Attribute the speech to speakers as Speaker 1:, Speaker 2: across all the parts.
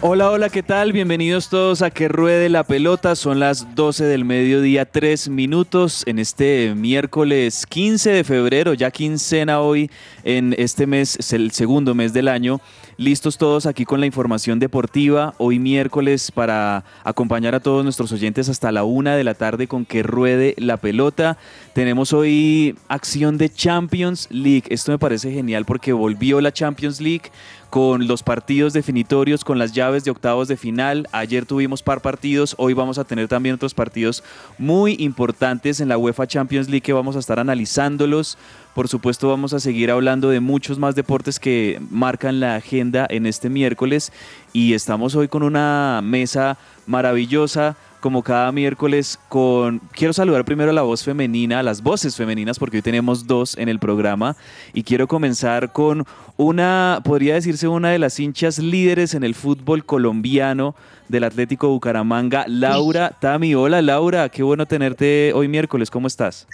Speaker 1: Hola, hola, ¿qué tal? Bienvenidos todos a Que Ruede la Pelota. Son las 12 del mediodía, 3 minutos en este miércoles 15 de febrero, ya quincena hoy en este mes, es el segundo mes del año. Listos todos aquí con la información deportiva, hoy miércoles para acompañar a todos nuestros oyentes hasta la una de la tarde con Que Ruede la Pelota. Tenemos hoy acción de Champions League. Esto me parece genial porque volvió la Champions League con los partidos definitorios, con las llaves de octavos de final. Ayer tuvimos par partidos, hoy vamos a tener también otros partidos muy importantes en la UEFA Champions League que vamos a estar analizándolos. Por supuesto vamos a seguir hablando de muchos más deportes que marcan la agenda en este miércoles y estamos hoy con una mesa maravillosa como cada miércoles con quiero saludar primero a la voz femenina, a las voces femeninas porque hoy tenemos dos en el programa y quiero comenzar con una podría decirse una de las hinchas líderes en el fútbol colombiano del Atlético Bucaramanga, Laura Tami. Hola Laura, qué bueno tenerte hoy miércoles, ¿cómo estás?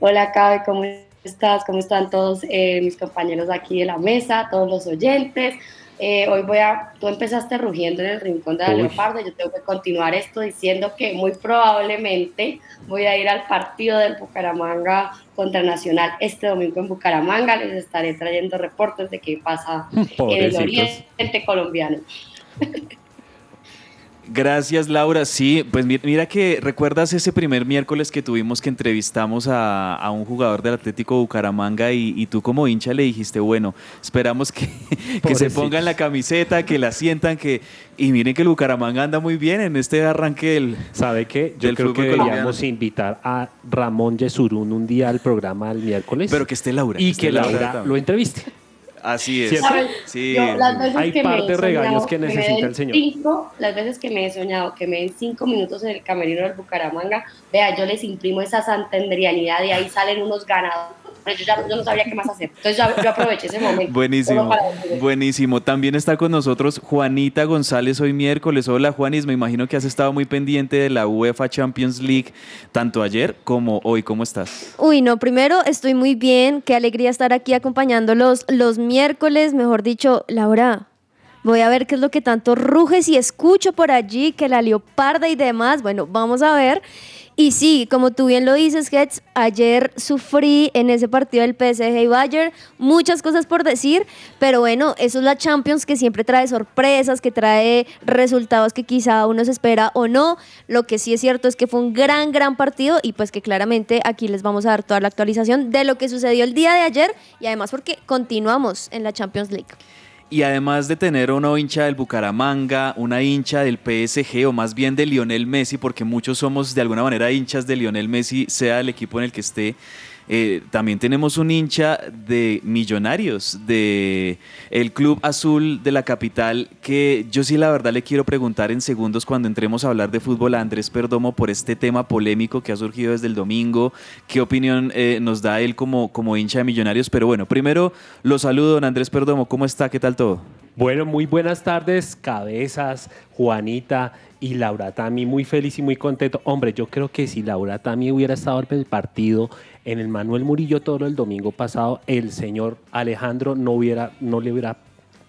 Speaker 2: Hola Cabe, ¿cómo estás? ¿Cómo están todos eh, mis compañeros aquí de la mesa, todos los oyentes? Eh, hoy voy a, tú empezaste rugiendo en el rincón de la
Speaker 1: Uy.
Speaker 2: leopardo, yo tengo que continuar esto diciendo que muy probablemente voy a ir al partido del Bucaramanga contra Nacional este domingo en Bucaramanga, les estaré trayendo reportes de qué pasa en el oriente colombiano.
Speaker 1: Gracias, Laura. Sí, pues mi- mira que recuerdas ese primer miércoles que tuvimos que entrevistamos a, a un jugador del Atlético Bucaramanga y, y tú como hincha le dijiste, bueno, esperamos que, que se pongan la camiseta, que la sientan, que y miren que el Bucaramanga anda muy bien en este arranque del...
Speaker 3: ¿Sabe qué? Yo creo que deberíamos invitar a Ramón Yesurún un día al programa el miércoles.
Speaker 1: Pero que esté Laura.
Speaker 3: y que Laura lo entreviste.
Speaker 1: Así es.
Speaker 3: ¿Cierto?
Speaker 2: ¿Sabes?
Speaker 1: Sí.
Speaker 2: Yo, las veces
Speaker 3: Hay
Speaker 2: que
Speaker 3: par
Speaker 2: me he
Speaker 3: de regaños
Speaker 2: soñado
Speaker 3: que necesita el señor.
Speaker 2: cinco- las veces que me he soñado que me den cinco minutos en el camerino del Bucaramanga, vea, yo les imprimo esa santandrianidad y ahí salen unos ganadores. Yo, ya, yo no sabía qué más hacer. Entonces yo, yo aproveché ese momento.
Speaker 1: Buenísimo, buenísimo. También está con nosotros Juanita González hoy miércoles. Hola Juanis, me imagino que has estado muy pendiente de la UEFA Champions League tanto ayer como hoy. ¿Cómo estás?
Speaker 4: Uy, no, primero estoy muy bien, qué alegría estar aquí acompañándolos los miércoles, mejor dicho, Laura. Voy a ver qué es lo que tanto ruges y escucho por allí, que la leoparda y demás. Bueno, vamos a ver. Y sí, como tú bien lo dices, Gets, ayer sufrí en ese partido del PSG y Bayern, muchas cosas por decir, pero bueno, eso es la Champions que siempre trae sorpresas, que trae resultados que quizá uno se espera o no. Lo que sí es cierto es que fue un gran, gran partido y pues que claramente aquí les vamos a dar toda la actualización de lo que sucedió el día de ayer y además porque continuamos en la Champions League.
Speaker 1: Y además de tener una hincha del Bucaramanga, una hincha del PSG o más bien de Lionel Messi, porque muchos somos de alguna manera hinchas de Lionel Messi, sea el equipo en el que esté, eh, también tenemos un hincha de Millonarios, de el Club Azul de la capital, que yo sí la verdad le quiero preguntar en segundos cuando entremos a hablar de fútbol a Andrés Perdomo por este tema polémico que ha surgido desde el domingo. ¿Qué opinión eh, nos da él como, como hincha de Millonarios? Pero bueno, primero lo saludo, don Andrés Perdomo. ¿Cómo está? ¿Qué tal todo?
Speaker 3: Bueno, muy buenas tardes, cabezas, Juanita y Laura Tami. Muy feliz y muy contento. Hombre, yo creo que si Laura Tami hubiera estado en el partido en el Manuel Murillo Toro el domingo pasado, el señor Alejandro no, hubiera, no le hubiera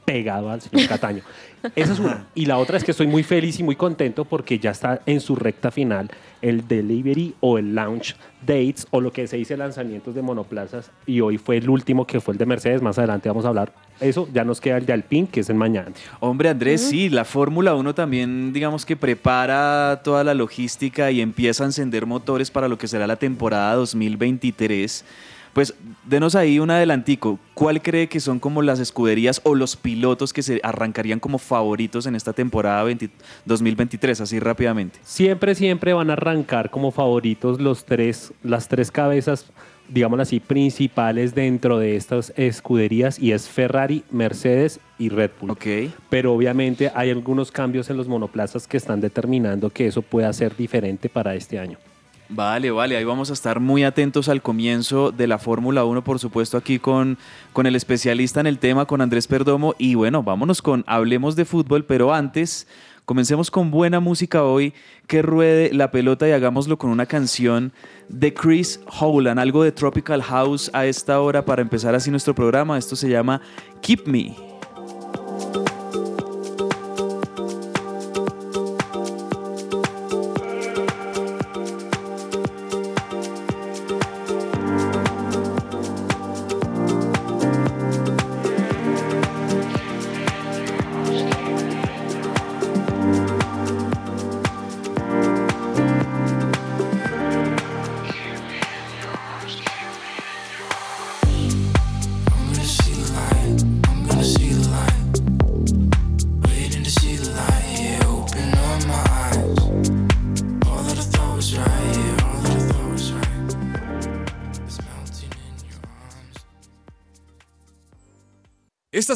Speaker 3: pegado al señor Cataño. Esa es una. Y la otra es que estoy muy feliz y muy contento porque ya está en su recta final el delivery o el launch dates o lo que se dice lanzamientos de monoplazas y hoy fue el último que fue el de Mercedes. Más adelante vamos a hablar eso. Ya nos queda el de Alpine que es el mañana.
Speaker 1: Hombre, Andrés, sí, la Fórmula 1 también, digamos que prepara toda la logística y empieza a encender motores para lo que será la temporada 2023. Pues denos ahí un adelantico. ¿Cuál cree que son como las escuderías o los pilotos que se arrancarían como favoritos en esta temporada 20 2023, así rápidamente?
Speaker 3: Siempre, siempre van a arrancar como favoritos los tres, las tres cabezas, digámoslo así, principales dentro de estas escuderías y es Ferrari, Mercedes y Red Bull.
Speaker 1: Ok.
Speaker 3: Pero obviamente hay algunos cambios en los monoplazas que están determinando que eso pueda ser diferente para este año.
Speaker 1: Vale, vale, ahí vamos a estar muy atentos al comienzo de la Fórmula 1, por supuesto, aquí con, con el especialista en el tema, con Andrés Perdomo. Y bueno, vámonos con Hablemos de fútbol, pero antes comencemos con buena música hoy, que ruede la pelota y hagámoslo con una canción de Chris Howland, algo de Tropical House a esta hora para empezar así nuestro programa. Esto se llama Keep Me.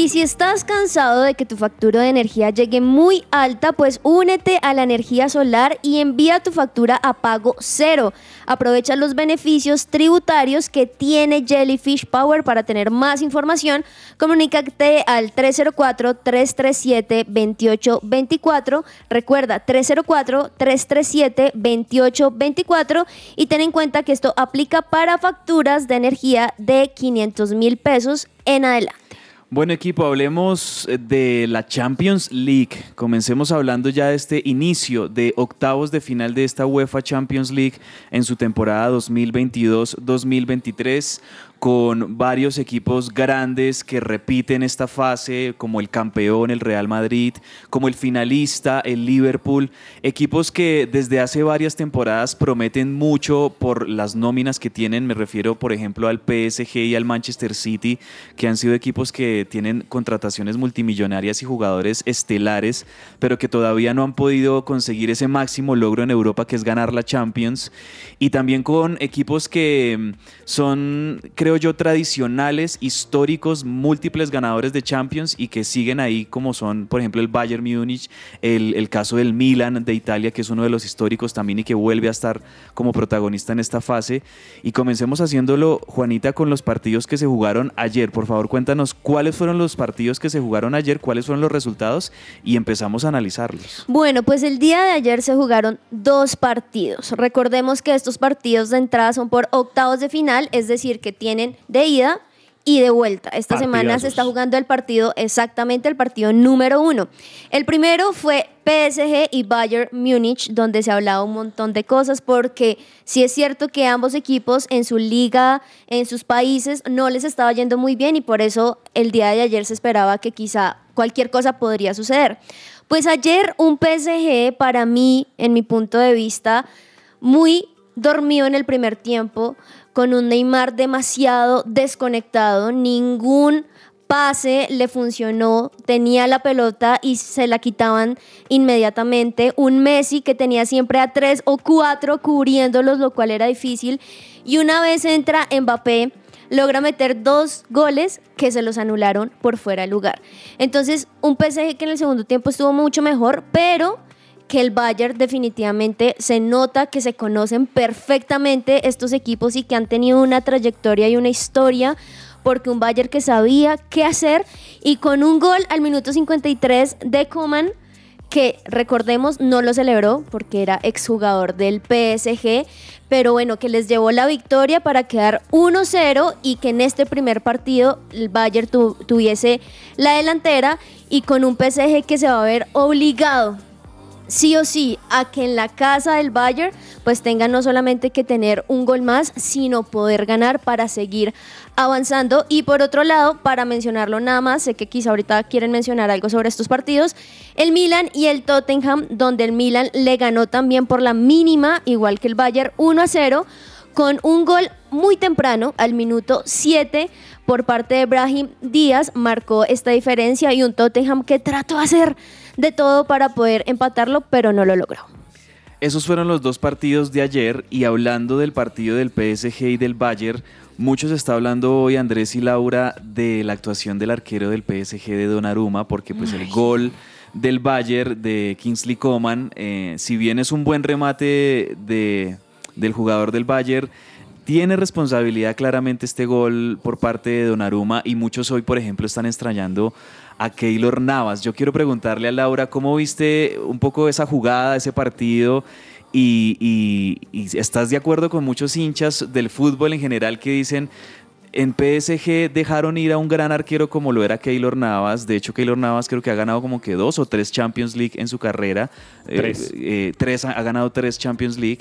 Speaker 4: Y si estás cansado de que tu factura de energía llegue muy alta, pues únete a la energía solar y envía tu factura a pago cero. Aprovecha los beneficios tributarios que tiene Jellyfish Power. Para tener más información, comunícate al 304-337-2824. Recuerda, 304-337-2824 y ten en cuenta que esto aplica para facturas de energía de 500 mil pesos en adelante.
Speaker 1: Bueno equipo, hablemos eh, de la Champions League. Comencemos hablando ya de este inicio de octavos de final de esta UEFA Champions League en su temporada 2022-2023 con varios equipos grandes que repiten esta fase, como el campeón, el Real Madrid, como el finalista, el Liverpool, equipos que desde hace varias temporadas prometen mucho por las nóminas que tienen, me refiero por ejemplo al PSG y al Manchester City, que han sido equipos que tienen contrataciones multimillonarias y jugadores estelares, pero que todavía no han podido conseguir ese máximo logro en Europa que es ganar la Champions, y también con equipos que mm, son, creo yo, tradicionales, históricos, múltiples ganadores de Champions y que siguen ahí como son, por ejemplo, el Bayern Múnich, el, el caso del Milan de Italia, que es uno de los históricos también y que vuelve a estar como protagonista en esta fase. Y comencemos haciéndolo, Juanita, con los partidos que se jugaron ayer. Por favor, cuéntanos cuáles fueron los partidos que se jugaron ayer, cuáles fueron los resultados y empezamos a analizarlos.
Speaker 4: Bueno, pues el día de ayer se jugaron dos partidos. Recordemos que estos partidos de entrada son por octavos de final, es decir, que tienen de ida y de vuelta. Esta semana se está jugando el partido, exactamente el partido número uno. El primero fue PSG y Bayern Múnich, donde se ha hablado un montón de cosas, porque sí es cierto que ambos equipos en su liga, en sus países, no les estaba yendo muy bien y por eso el día de ayer se esperaba que quizá cualquier cosa podría suceder. Pues ayer un PSG para mí, en mi punto de vista, muy dormido en el primer tiempo, con un Neymar demasiado desconectado, ningún pase le funcionó, tenía la pelota y se la quitaban inmediatamente. Un Messi que tenía siempre a tres o cuatro cubriéndolos, lo cual era difícil. Y una vez entra Mbappé, logra meter dos goles que se los anularon por fuera de lugar. Entonces, un PSG que en el segundo tiempo estuvo mucho mejor, pero que el Bayern definitivamente se nota que se conocen perfectamente estos equipos y que han tenido una trayectoria y una historia porque un Bayern que sabía qué hacer y con un gol al minuto 53 de Coman que recordemos no lo celebró porque era exjugador del PSG, pero bueno, que les llevó la victoria para quedar 1-0 y que en este primer partido el Bayern tuviese la delantera y con un PSG que se va a ver obligado sí o sí a que en la casa del Bayern pues tengan no solamente que tener un gol más, sino poder ganar para seguir avanzando. Y por otro lado, para mencionarlo nada más, sé que quizá ahorita quieren mencionar algo sobre estos partidos, el Milan y el Tottenham, donde el Milan le ganó también por la mínima, igual que el Bayern, 1 a 0 con un gol muy temprano, al minuto 7, por parte de Brahim Díaz, marcó esta diferencia y un Tottenham que trató de hacer de todo para poder empatarlo, pero no lo logró.
Speaker 1: Esos fueron los dos partidos de ayer y hablando del partido del PSG y del Bayern, muchos está hablando hoy Andrés y Laura de la actuación del arquero del PSG de Donnarumma porque pues el gol del Bayern de Kingsley Coman, eh, si bien es un buen remate de, del jugador del Bayern, tiene responsabilidad claramente este gol por parte de Donnarumma y muchos hoy, por ejemplo, están extrañando a Keylor Navas. Yo quiero preguntarle a Laura, ¿cómo viste un poco esa jugada, ese partido? Y, y- y estás de acuerdo con muchos hinchas del fútbol en general que dicen, en PSG dejaron ir a un gran arquero como lo era Keylor Navas. De hecho, Keylor Navas creo que ha ganado como que dos o tres Champions League en su carrera. Eh,
Speaker 3: Tres.
Speaker 1: eh, tres ha ha ganado tres Champions League.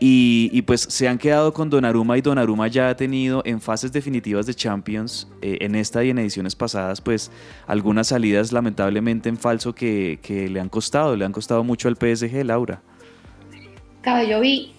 Speaker 1: Y, y pues se han quedado con Donnarumma y Donnarumma ya ha tenido en fases definitivas de Champions, eh, en esta y en ediciones pasadas, pues algunas salidas lamentablemente en falso que, que le han costado, le han costado mucho al PSG, Laura.
Speaker 2: Cabe, yo vi,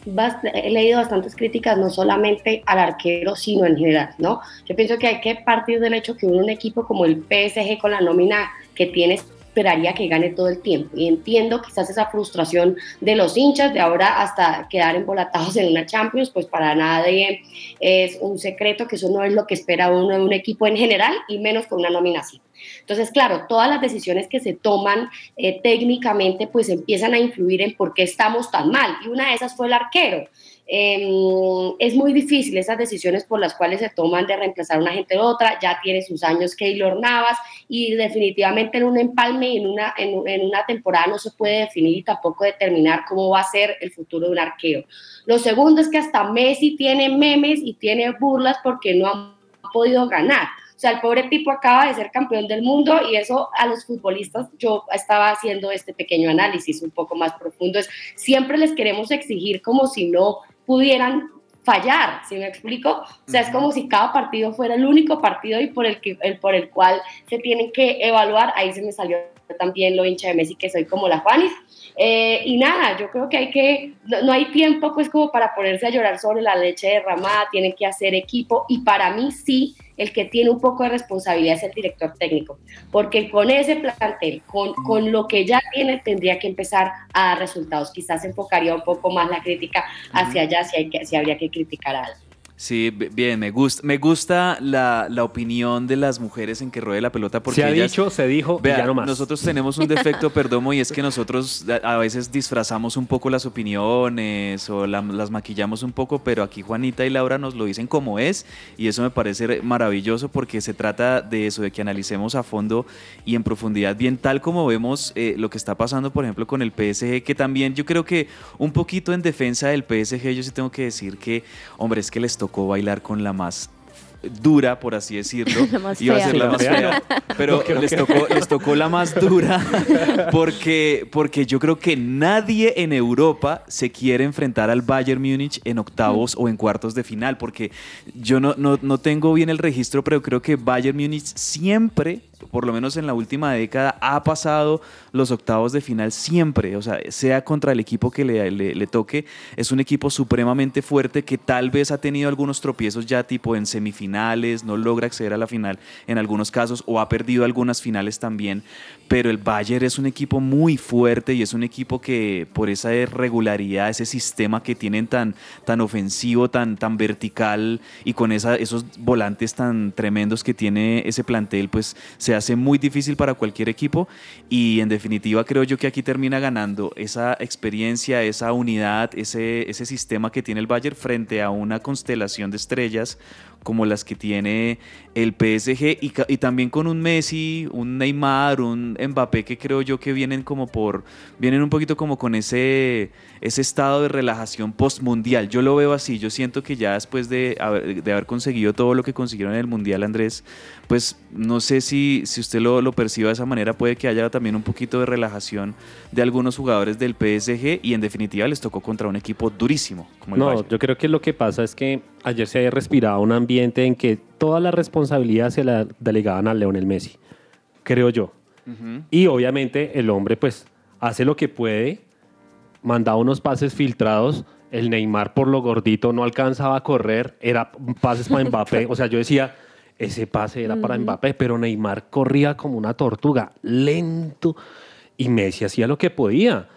Speaker 2: he leído bastantes críticas, no solamente al arquero, sino en general, ¿no? Yo pienso que hay que partir del hecho que un equipo como el PSG con la nómina que tiene esperaría que gane todo el tiempo. Y entiendo quizás esa frustración de los hinchas de ahora hasta quedar embolatados en una Champions, pues para nadie es un secreto que eso no es lo que espera uno de un equipo en general y menos con una nómina así. Entonces, claro, todas las decisiones que se toman eh, técnicamente pues empiezan a influir en por qué estamos tan mal. Y una de esas fue el arquero. Eh, es muy difícil esas decisiones por las cuales se toman de reemplazar a una gente de otra. Ya tiene sus años Keylor Navas y definitivamente en un empalme y en una, en una temporada no se puede definir y tampoco determinar cómo va a ser el futuro de un arquero. Lo segundo es que hasta Messi tiene memes y tiene burlas porque no ha podido ganar. O sea, el pobre tipo acaba de ser campeón del mundo y eso a los futbolistas, yo estaba haciendo este pequeño análisis un poco más profundo, es siempre les queremos exigir como si no pudieran fallar, ¿sí me explico? O sea, es como si cada partido fuera el único partido y por el, que, el, por el cual se tienen que evaluar, ahí se me salió también lo hincha de Messi, que soy como la Juanis, eh, y nada, yo creo que hay que, no, no, hay tiempo pues como para ponerse a llorar sobre la leche derramada, tienen que hacer equipo. Y para mí sí, el que tiene un poco de responsabilidad es el director técnico, porque con ese plantel, con, con lo que ya tiene, tendría que empezar a dar resultados. Quizás enfocaría un poco más la crítica hacia allá si, hay que, si habría que criticar algo.
Speaker 1: Sí, bien, me gusta, me gusta la, la, opinión de las mujeres en que ruede la pelota porque
Speaker 3: se ha
Speaker 1: ellas,
Speaker 3: dicho, se dijo,
Speaker 1: vea,
Speaker 3: ya no más.
Speaker 1: Nosotros tenemos un defecto, Perdomo, y es que nosotros a veces disfrazamos un poco las opiniones o la, las maquillamos un poco, pero aquí Juanita y Laura nos lo dicen como es y eso me parece maravilloso porque se trata de eso, de que analicemos a fondo y en profundidad, bien tal como vemos eh, lo que está pasando, por ejemplo, con el PSG, que también yo creo que un poquito en defensa del PSG, yo sí tengo que decir que, hombre, es que les tocó bailar con la más dura, por así decirlo.
Speaker 4: La más
Speaker 1: Iba a ser la
Speaker 3: Sí,
Speaker 1: más fea. Pero
Speaker 3: No,
Speaker 1: les, tocó, les tocó la más dura porque, porque yo creo que nadie en Europa se quiere enfrentar al Bayern Múnich en octavos o en cuartos de final, porque yo no, no, no tengo bien el registro, pero creo que Bayern Múnich siempre, por lo menos en la última década, ha pasado los octavos de final siempre, o sea, sea contra el equipo que le, le- toque, es un equipo supremamente fuerte que tal vez ha tenido algunos tropiezos ya tipo en semifinales, no logra acceder a la final en algunos casos o ha perdido algunas finales también, pero el Bayern es un equipo muy fuerte y es un equipo que por esa regularidad, ese sistema que tienen tan, tan ofensivo, tan, tan vertical y con esos volantes tan tremendos que tiene ese plantel, pues hace muy difícil para cualquier equipo y en definitiva creo yo que aquí termina ganando esa experiencia, esa unidad, ese, ese sistema que tiene el Bayern frente a una constelación de estrellas como las que tiene el PSG y, también con un Messi, un Neymar, un Mbappé que creo yo que vienen como por, vienen un poquito como con ese, ese estado de relajación postmundial. Yo lo veo así, yo siento que ya después de haber, de haber conseguido todo lo que consiguieron en el Mundial, Andrés, pues no sé si, si usted lo, lo perciba de esa manera, puede que haya también un poquito de relajación de algunos jugadores del PSG y en definitiva les tocó contra un equipo durísimo como el
Speaker 3: No,
Speaker 1: Bayern.
Speaker 3: yo creo que lo que pasa es que ayer se había respirado un ambiente en que toda la responsabilidad se la delegaban a Leonel Messi, creo yo. Y obviamente el hombre pues hace lo que puede, mandaba unos pases filtrados, el Neymar por lo gordito no alcanzaba a correr, era pases para Mbappé, o sea, yo decía, ese pase era para Mbappé, pero Neymar corría como una tortuga, lento. y Messi hacía lo que podía.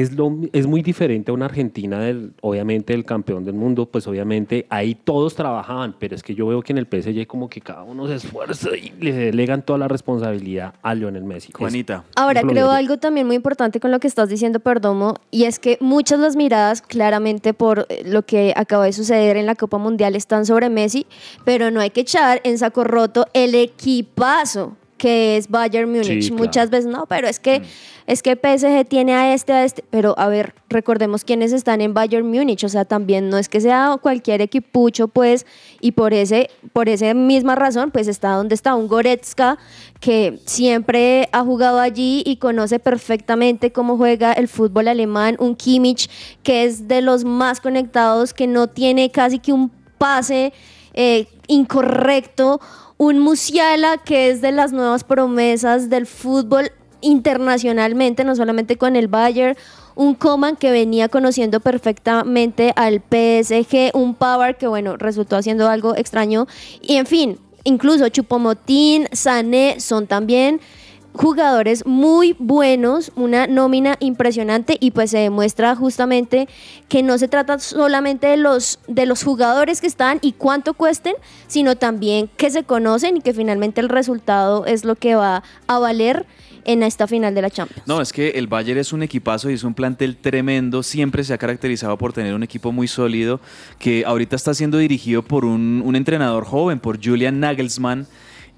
Speaker 3: Es, lo, es muy diferente a una Argentina, del, obviamente, del campeón del mundo, pues obviamente ahí todos trabajaban, pero es que yo veo que en el PSG como que cada uno se esfuerza y le delegan toda la responsabilidad a Lionel Messi. Es-
Speaker 1: Juanita.
Speaker 4: Ahora, creo algo también muy importante con lo que estás diciendo, Perdomo, y es que muchas las miradas, claramente por eh, lo que acaba de suceder en la Copa Mundial, están sobre Messi, pero no hay que echar en saco roto el equipazo que es Bayern Múnich.
Speaker 3: Sí, claro.
Speaker 4: Muchas veces no, pero es que es que PSG tiene a este, a este, pero a ver, recordemos quiénes están en Bayern Múnich, o sea, también no es que sea cualquier equipucho, pues, y por ese, por esa misma razón, pues está donde está un Goretzka que siempre ha jugado allí y conoce perfectamente cómo juega el fútbol alemán, un Kimmich que es de los más conectados, que no tiene casi que un pase eh, incorrecto, un Musiala que es de las nuevas promesas del fútbol internacionalmente, no solamente con el Bayern, un Coman que venía conociendo perfectamente al PSG, un Pavard que bueno, resultó haciendo algo extraño y en fin, incluso Chupomotín, Sané son también jugadores muy buenos, una nómina impresionante y pues se demuestra justamente que no se trata solamente de los, de los jugadores que están y cuánto cuesten, sino también que se conocen y que finalmente el resultado es lo que va a valer en esta final de la Champions.
Speaker 1: No, es que el Bayern es un equipazo y es un plantel tremendo. Siempre se ha caracterizado por tener un equipo muy sólido que ahorita está siendo dirigido por un, un entrenador joven, por Julian Nagelsmann.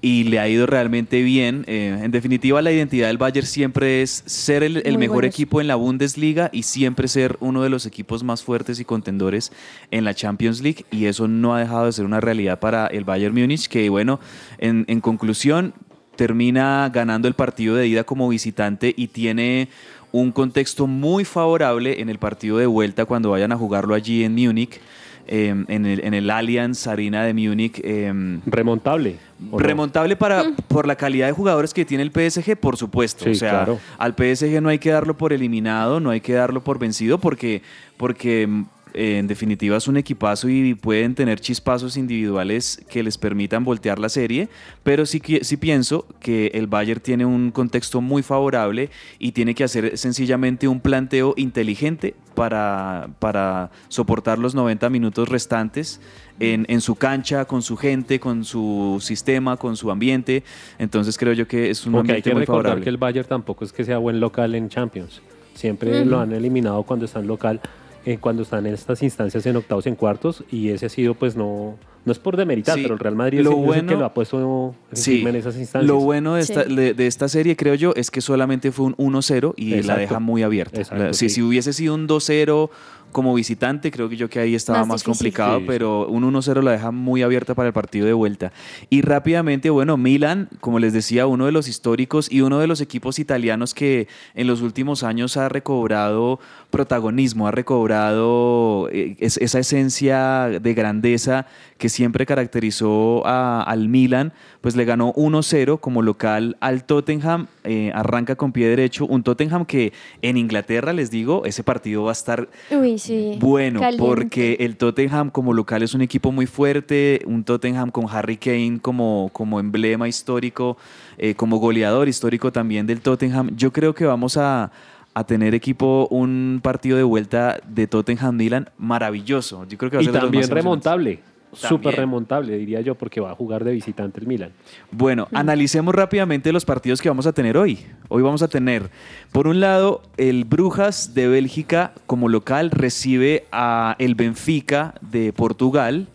Speaker 1: Y le ha ido realmente bien. Eh, en definitiva, la identidad del Bayern siempre es ser el, mejor
Speaker 4: buenos.
Speaker 1: equipo en la Bundesliga y siempre ser uno de los equipos más fuertes y contendores en la Champions League. Y eso no ha dejado de ser una realidad para el Bayern Múnich, que bueno, en, en conclusión, termina ganando el partido de ida como visitante y tiene un contexto muy favorable en el partido de vuelta cuando vayan a jugarlo allí en Múnich, eh, en, el, en el Allianz Arena de Múnich. eh,
Speaker 3: Remontable.
Speaker 1: Remontable para, por la calidad de jugadores que tiene el PSG, por supuesto.
Speaker 3: Sí,
Speaker 1: o sea,
Speaker 3: claro.
Speaker 1: al PSG no hay que darlo por eliminado, no hay que darlo por vencido, porque, porque mm, en definitiva es un equipazo y pueden tener chispazos individuales que les permitan voltear la serie, pero sí, sí pienso que el Bayern tiene un contexto muy favorable y tiene que hacer sencillamente un planteo inteligente para, para soportar los 90 minutos restantes en, en su cancha, con su gente, con su sistema, con su ambiente. Entonces creo yo que es un
Speaker 3: que
Speaker 1: muy
Speaker 3: recordar
Speaker 1: favorable.
Speaker 3: que el Bayern tampoco es que sea buen local en Champions. Siempre lo han eliminado cuando están local, eh, cuando están en estas instancias en octavos, en cuartos, y ese ha sido, pues no, no es por demeritar,
Speaker 1: Sí,
Speaker 3: pero el Real Madrid
Speaker 1: lo
Speaker 3: es el
Speaker 1: bueno-
Speaker 3: que lo ha puesto
Speaker 1: Sí,
Speaker 3: en esas instancias.
Speaker 1: lo bueno de
Speaker 4: Sí.
Speaker 1: esta, de, de esta serie, creo yo, es que solamente fue un 1-0 y la deja muy abierta.
Speaker 3: Exacto,
Speaker 1: La- si, si hubiese sido un 2-0 como visitante, creo que yo que ahí estaba
Speaker 4: Más
Speaker 1: complicado,
Speaker 3: Sí, sí.
Speaker 1: pero un 1-0 la deja muy abierta para el partido de vuelta. Y rápidamente, bueno, Milan, como les decía, uno de los históricos y uno de los equipos italianos que en los últimos años ha recobrado protagonismo, ha recobrado eh, es- esa esencia de grandeza que siempre caracterizó a- al Milan, pues le ganó 1-0 como local al Tottenham, eh, arranca con pie derecho, un Tottenham que en Inglaterra, les digo, ese partido va a estar
Speaker 4: Uy, sí.
Speaker 1: bueno,
Speaker 4: caliente.
Speaker 1: porque el Tottenham como local es un equipo muy fuerte, un Tottenham con Harry Kane como, como emblema histórico, eh, como goleador histórico también del Tottenham. Yo creo que vamos a, a tener equipo, un partido de vuelta de Tottenham-Milan maravilloso. Yo creo que va a
Speaker 3: Y
Speaker 1: ser
Speaker 3: también remontable. Súper remontable, diría yo, porque va a jugar de visitante el Milan.
Speaker 1: Bueno, analicemos rápidamente los partidos que vamos a tener hoy. Hoy vamos a tener, por un lado, el Brujas de Bélgica como local recibe a el Benfica de Portugal.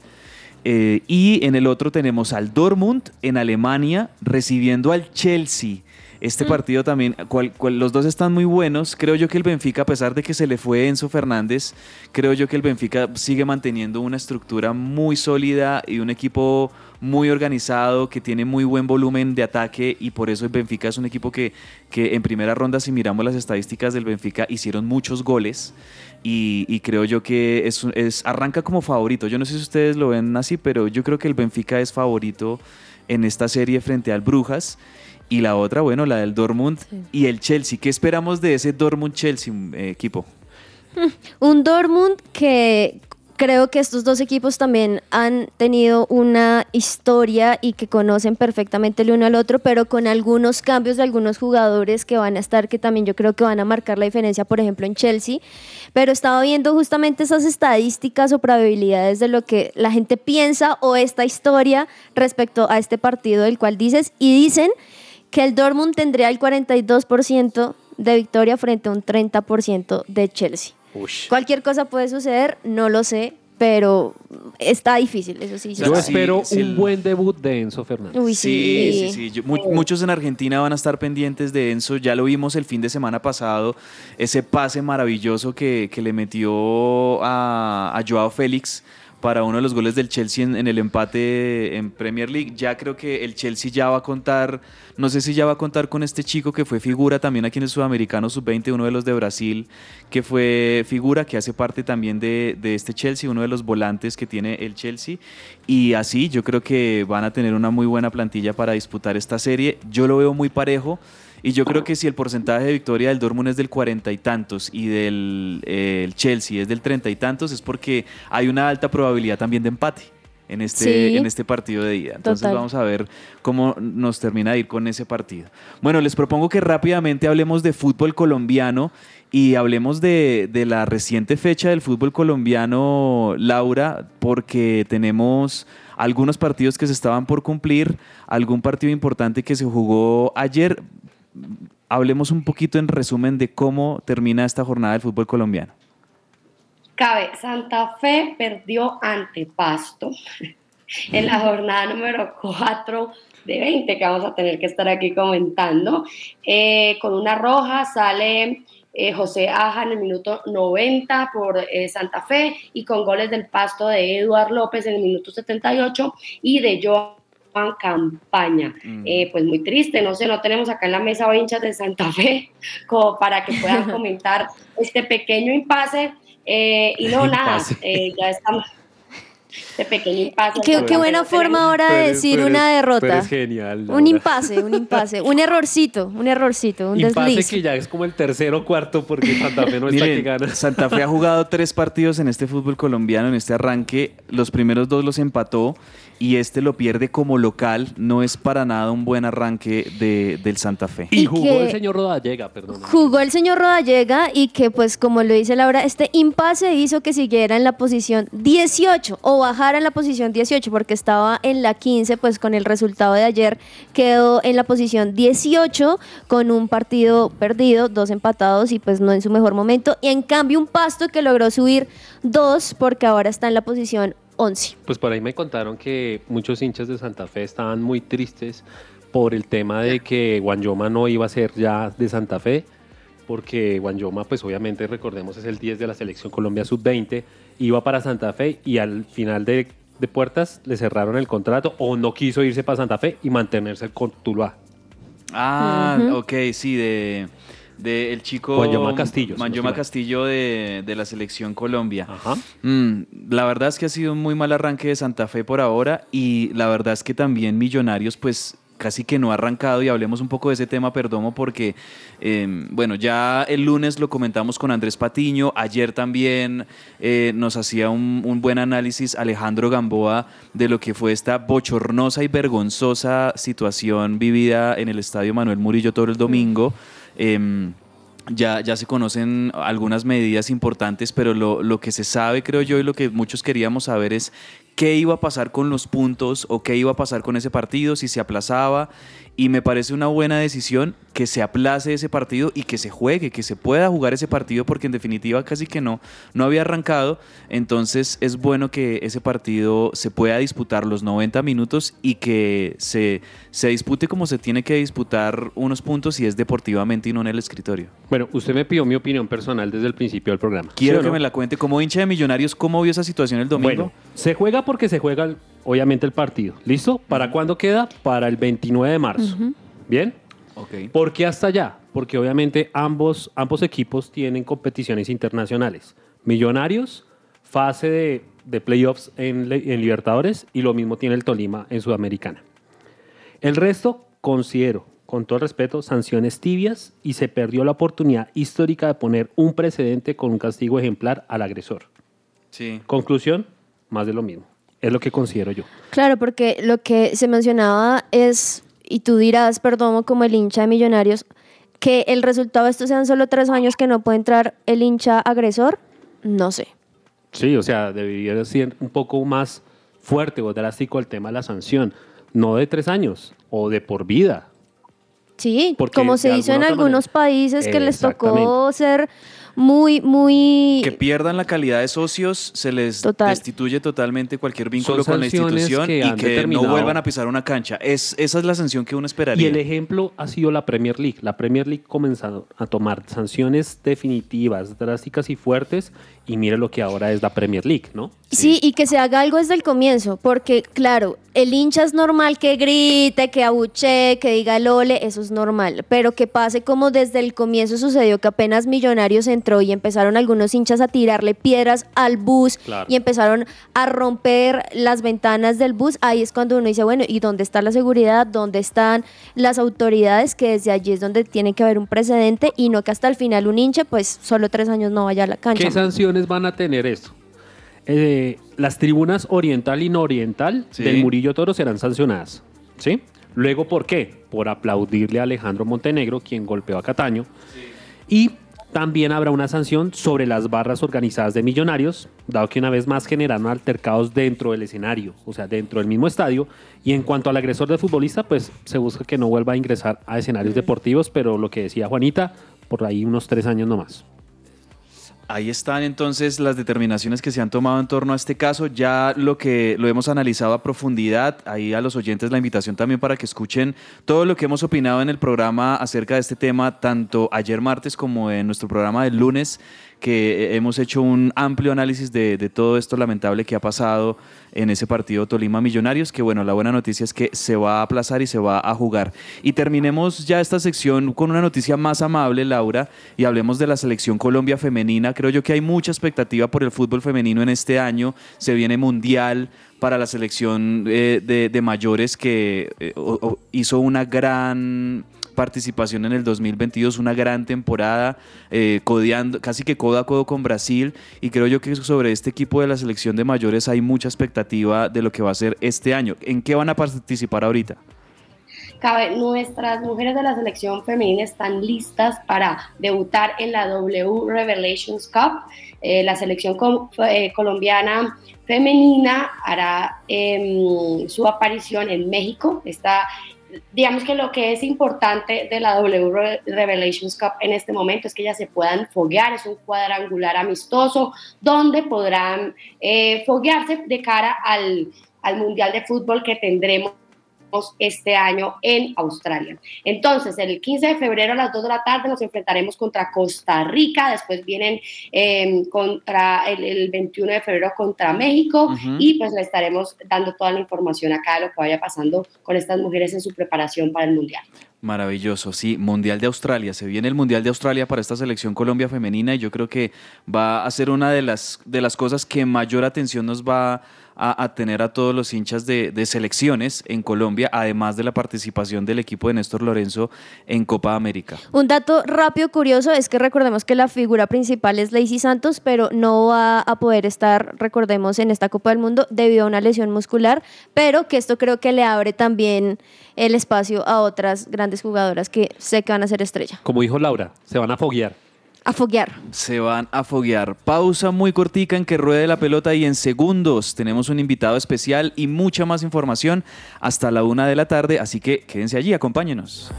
Speaker 1: eh, y en el otro tenemos al Dortmund en Alemania recibiendo al Chelsea. Este partido también, cual- cual- los dos están muy buenos. Creo yo que el Benfica, a pesar de que se le fue Enzo Fernández, creo yo que el Benfica sigue manteniendo una estructura muy sólida y un equipo muy organizado, que tiene muy buen volumen de ataque y por eso el Benfica es un equipo que, que en primera ronda, si miramos las estadísticas del Benfica, hicieron muchos goles y, y creo yo que es, es, arranca como favorito. Yo no sé si ustedes lo ven así, pero yo creo que el Benfica es favorito en esta serie frente al Brujas. Y la otra, bueno, la del Dortmund y el Chelsea. ¿Qué esperamos de ese Dortmund-Chelsea eh, equipo?
Speaker 4: Un Dortmund que creo que estos dos equipos también han tenido una historia y que conocen perfectamente el uno al otro, pero con algunos cambios de algunos jugadores que van a estar, que también yo creo que van a marcar la diferencia, por ejemplo, en Chelsea. Pero estaba viendo justamente esas estadísticas o probabilidades de lo que la gente piensa o esta historia respecto a este partido del cual dices, y dicen que el Dortmund tendría el 42% de victoria frente a un 30% de Chelsea.
Speaker 3: Ush.
Speaker 4: Cualquier cosa puede suceder, no lo sé, pero está difícil, eso sí.
Speaker 3: Yo
Speaker 1: sí,
Speaker 3: espero
Speaker 1: sí,
Speaker 3: un
Speaker 1: el-
Speaker 3: buen debut de Enzo Fernández.
Speaker 4: Uy,
Speaker 1: Sí,
Speaker 4: sí.
Speaker 1: sí, sí. Yo- mu- muchos en Argentina van a estar pendientes de Enzo. Ya lo vimos el fin de semana pasado, ese pase maravilloso que, que le metió a, a Joao Félix para uno de los goles del Chelsea en, en el empate en Premier League. Ya creo que el Chelsea ya va a contar, no sé si ya va a contar con este chico que fue figura también aquí en el Sudamericano Sub-20, uno de los de Brasil, que fue figura, que hace parte también de, de este Chelsea, uno de los volantes que tiene el Chelsea. Y así yo creo que van a tener una muy buena plantilla para disputar esta serie. Yo lo veo muy parejo. Y yo creo que si el porcentaje de victoria del Dortmund es del cuarenta y tantos y del eh, el Chelsea es del treinta y tantos, es porque hay una alta probabilidad también de empate en este,
Speaker 4: Sí.
Speaker 1: en este partido de ida. Entonces
Speaker 4: Total.
Speaker 1: vamos a ver cómo nos termina de ir con ese partido. Bueno, les propongo que rápidamente hablemos de fútbol colombiano y hablemos de, de la reciente fecha del fútbol colombiano, Laura, porque tenemos algunos partidos que se estaban por cumplir, algún partido importante que se jugó ayer. Hablemos un poquito en resumen de cómo termina esta jornada del fútbol colombiano.
Speaker 2: Cabe, Santa Fe perdió ante Pasto en la jornada número 4 de 20 que vamos a tener que estar aquí comentando. Eh, con una roja sale eh, José Aja en el minuto 90 por eh, Santa Fe y con goles del Pasto de Eduard López en el minuto 78 y de Joan Campaña.
Speaker 1: Mm.
Speaker 2: Eh, pues muy triste, no sé, no tenemos acá en la mesa hoy hinchas de Santa Fe como para que puedan comentar este pequeño impasse. eh, y no, nada, eh, ya estamos. Este pequeño impasse.
Speaker 4: Qué, buena forma ahora de decir una derrota.
Speaker 3: Es genial.
Speaker 4: Un impasse, un impasse, un errorcito, un errorcito, un
Speaker 3: Impasse
Speaker 4: desliz.
Speaker 3: que ya es como el tercero o cuarto porque Santa Fe no está
Speaker 1: Miren,
Speaker 3: que gana.
Speaker 1: Santa Fe ha jugado tres partidos en este fútbol colombiano, en este arranque. Los primeros dos los empató y este lo pierde como local. No es para nada un buen arranque de- del Santa Fe.
Speaker 3: Y
Speaker 4: Y
Speaker 3: jugó el señor Rodallega, perdón.
Speaker 4: Jugó el señor Rodallega y que pues como lo dice Laura, este impasse hizo que siguiera en la posición 18 o bajara en la posición 18 porque estaba en la 15 pues con el resultado de ayer quedó en la posición 18 con un partido perdido, dos empatados y pues no en su mejor momento y en cambio un pasto que logró subir dos porque ahora está en la posición 11.
Speaker 3: Pues por ahí me contaron que muchos hinchas de Santa Fe estaban muy tristes por el tema de que Guanyoma no iba a ser ya de Santa Fe, porque Guanyoma, pues obviamente recordemos es el 10 de la selección Colombia sub-20, iba para Santa Fe y al final de, de puertas le cerraron el contrato o no quiso irse para Santa Fe y mantenerse con Tuluá.
Speaker 1: Ah, ok, sí, de, de el chico
Speaker 3: Guanyoma Castillo, no mal.
Speaker 1: Castillo de, de la selección Colombia.
Speaker 3: Ajá.
Speaker 1: Mm, la verdad es que ha sido un muy mal arranque de Santa Fe por ahora y la verdad es que también Millonarios pues casi que no ha arrancado y hablemos un poco de ese tema, Perdomo, porque eh, bueno, ya el lunes lo comentamos con Andrés Patiño, ayer también eh, nos hacía un, un buen análisis Alejandro Gamboa de lo que fue esta bochornosa y vergonzosa situación vivida en el Estadio Manuel Murillo todo el domingo. Em, ya, ya se conocen algunas medidas importantes, pero lo, lo que se sabe, creo yo, y lo que muchos queríamos saber es qué iba a pasar con los puntos o qué iba a pasar con ese partido, si se aplazaba. Y me parece una buena decisión que se aplace ese partido y que se juegue, que se pueda jugar ese partido, porque en definitiva casi que no, no había arrancado. Entonces es bueno que ese partido se pueda disputar los 90 minutos y que se, se dispute como se tiene que disputar unos puntos y es deportivamente y no en el escritorio.
Speaker 3: Bueno, usted me pidió mi opinión personal desde el principio del programa.
Speaker 1: Quiero
Speaker 3: ¿sí o
Speaker 1: que me la cuente como hincha de Millonarios, ¿cómo vio esa situación el domingo?
Speaker 3: Bueno, se juega porque se juega, el- obviamente, el partido. ¿Listo? ¿Para cuándo queda? Para el 29 de marzo. ¿Bien?
Speaker 1: Ok.
Speaker 3: ¿Por qué hasta allá? Porque obviamente ambos, ambos equipos tienen competiciones internacionales. Millonarios, fase de, de playoffs en, en Libertadores y lo mismo tiene el Tolima en Sudamericana. El resto, considero, con todo respeto, sanciones tibias y se perdió la oportunidad histórica de poner un precedente con un castigo ejemplar al agresor.
Speaker 1: Sí.
Speaker 3: Conclusión, más de lo mismo. Es lo que considero yo.
Speaker 4: Claro, porque lo que se mencionaba es, y tú dirás, perdón, como el hincha de Millonarios, que el resultado de esto sean solo tres años que no puede entrar el hincha agresor, no sé.
Speaker 3: Sí, o sea, debería ser un poco más fuerte o drástico el tema de la sanción. No de tres años o de por vida.
Speaker 4: Sí,
Speaker 3: Porque
Speaker 4: como se hizo en algunos
Speaker 3: manera-
Speaker 4: países que les tocó ser muy, muy...
Speaker 1: Que pierdan la calidad de socios, se les
Speaker 4: Total.
Speaker 1: destituye totalmente cualquier vínculo
Speaker 3: Son
Speaker 1: con la institución
Speaker 3: que
Speaker 1: y que no vuelvan a pisar una cancha. Es, esa es la sanción que uno
Speaker 3: Y
Speaker 1: esperaría.
Speaker 3: el ejemplo ha sido la Premier League. La Premier League comenzó a tomar sanciones definitivas, drásticas y fuertes. Y mire lo que ahora es la Premier League, ¿no?
Speaker 4: Sí, y que se haga algo desde el comienzo, porque claro, el hincha es normal que grite, que abuche, que diga lole, eso es normal, pero que pase como desde el comienzo sucedió que apenas Millonarios entró y empezaron algunos hinchas a tirarle piedras al bus
Speaker 3: Claro.
Speaker 4: y empezaron a romper las ventanas del bus, ahí es cuando uno dice, bueno, ¿y dónde está la seguridad? ¿Dónde están las autoridades? Que desde allí es donde tiene que haber un precedente y no que hasta el final un hincha, pues solo tres años no vaya a la cancha.
Speaker 3: ¿Qué sanciones van a tener esto? Eh, las tribunas oriental y nororiental
Speaker 1: Sí.
Speaker 3: del Murillo Toro serán sancionadas. ¿Sí? Luego, ¿por qué? Por aplaudirle a Alejandro Montenegro, quien golpeó a Cataño. Y también habrá una sanción sobre las barras organizadas de millonarios, dado que una vez más generaron altercados dentro del escenario, o sea, dentro del mismo estadio. Y en cuanto al agresor del futbolista, pues se busca que no vuelva a ingresar a escenarios deportivos, pero lo que decía Juanita, por ahí unos tres años nomás.
Speaker 1: Ahí están entonces las determinaciones que se han tomado en torno a este caso. Ya lo que lo hemos analizado a profundidad. Ahí a los oyentes la invitación también para que escuchen todo lo que hemos opinado en el programa acerca de este tema, tanto ayer martes como en nuestro programa del lunes, que hemos hecho un amplio análisis de, de todo esto lamentable que ha pasado en ese partido Tolima Millonarios, que bueno, la buena noticia es que se va a aplazar y se va a jugar. Y terminemos ya esta sección con una noticia más amable, Laura, y hablemos de la selección Colombia femenina. Creo yo que hay mucha expectativa por el fútbol femenino en este año. Se viene mundial para la selección eh, de, de mayores que eh, hizo una gran participación en el 2022, una gran temporada, eh, codeando, casi que codo a codo con Brasil, y creo yo que sobre este equipo de la selección de mayores hay mucha expectativa de lo que va a ser este año. ¿En qué van a participar ahorita?
Speaker 2: Nuestras mujeres de la selección femenina están listas para debutar en la W Revelations Cup. Eh, la selección eh, colombiana femenina hará em, su aparición en México. Está, digamos que lo que es importante de la W Re- Revelations Cup en este momento es que ellas se puedan foguear. Es un cuadrangular amistoso donde podrán eh, foguearse de cara al, al Mundial de Fútbol que tendremos este año en Australia. Entonces, el 15 de febrero a las 2 de la tarde nos enfrentaremos contra Costa Rica, después vienen eh, contra el, el 21 de febrero contra México
Speaker 1: Ujú.
Speaker 2: y pues le estaremos dando toda la información acá de lo que vaya pasando con estas mujeres en su preparación para el Mundial.
Speaker 1: Maravilloso, sí, Mundial de Australia. Se viene el Mundial de Australia para esta selección Colombia femenina y yo creo que va a ser una de las, de las cosas que mayor atención nos va a, a tener a todos los hinchas de, de selecciones en Colombia, además de la participación del equipo de Néstor Lorenzo en Copa América.
Speaker 4: Un dato rápido curioso es que recordemos que la figura principal es Lacey Santos, pero no va a poder estar, recordemos, en esta Copa del Mundo debido a una lesión muscular, pero que esto creo que le abre también el espacio a otras grandes jugadoras que sé que van a ser estrella.
Speaker 3: Como dijo Laura, se van a foguear.
Speaker 4: A foguear.
Speaker 1: Se van a foguear. Pausa muy cortica en que ruede la pelota y en segundos tenemos un invitado especial y mucha más información hasta la una de la tarde, así que quédense allí, acompáñenos.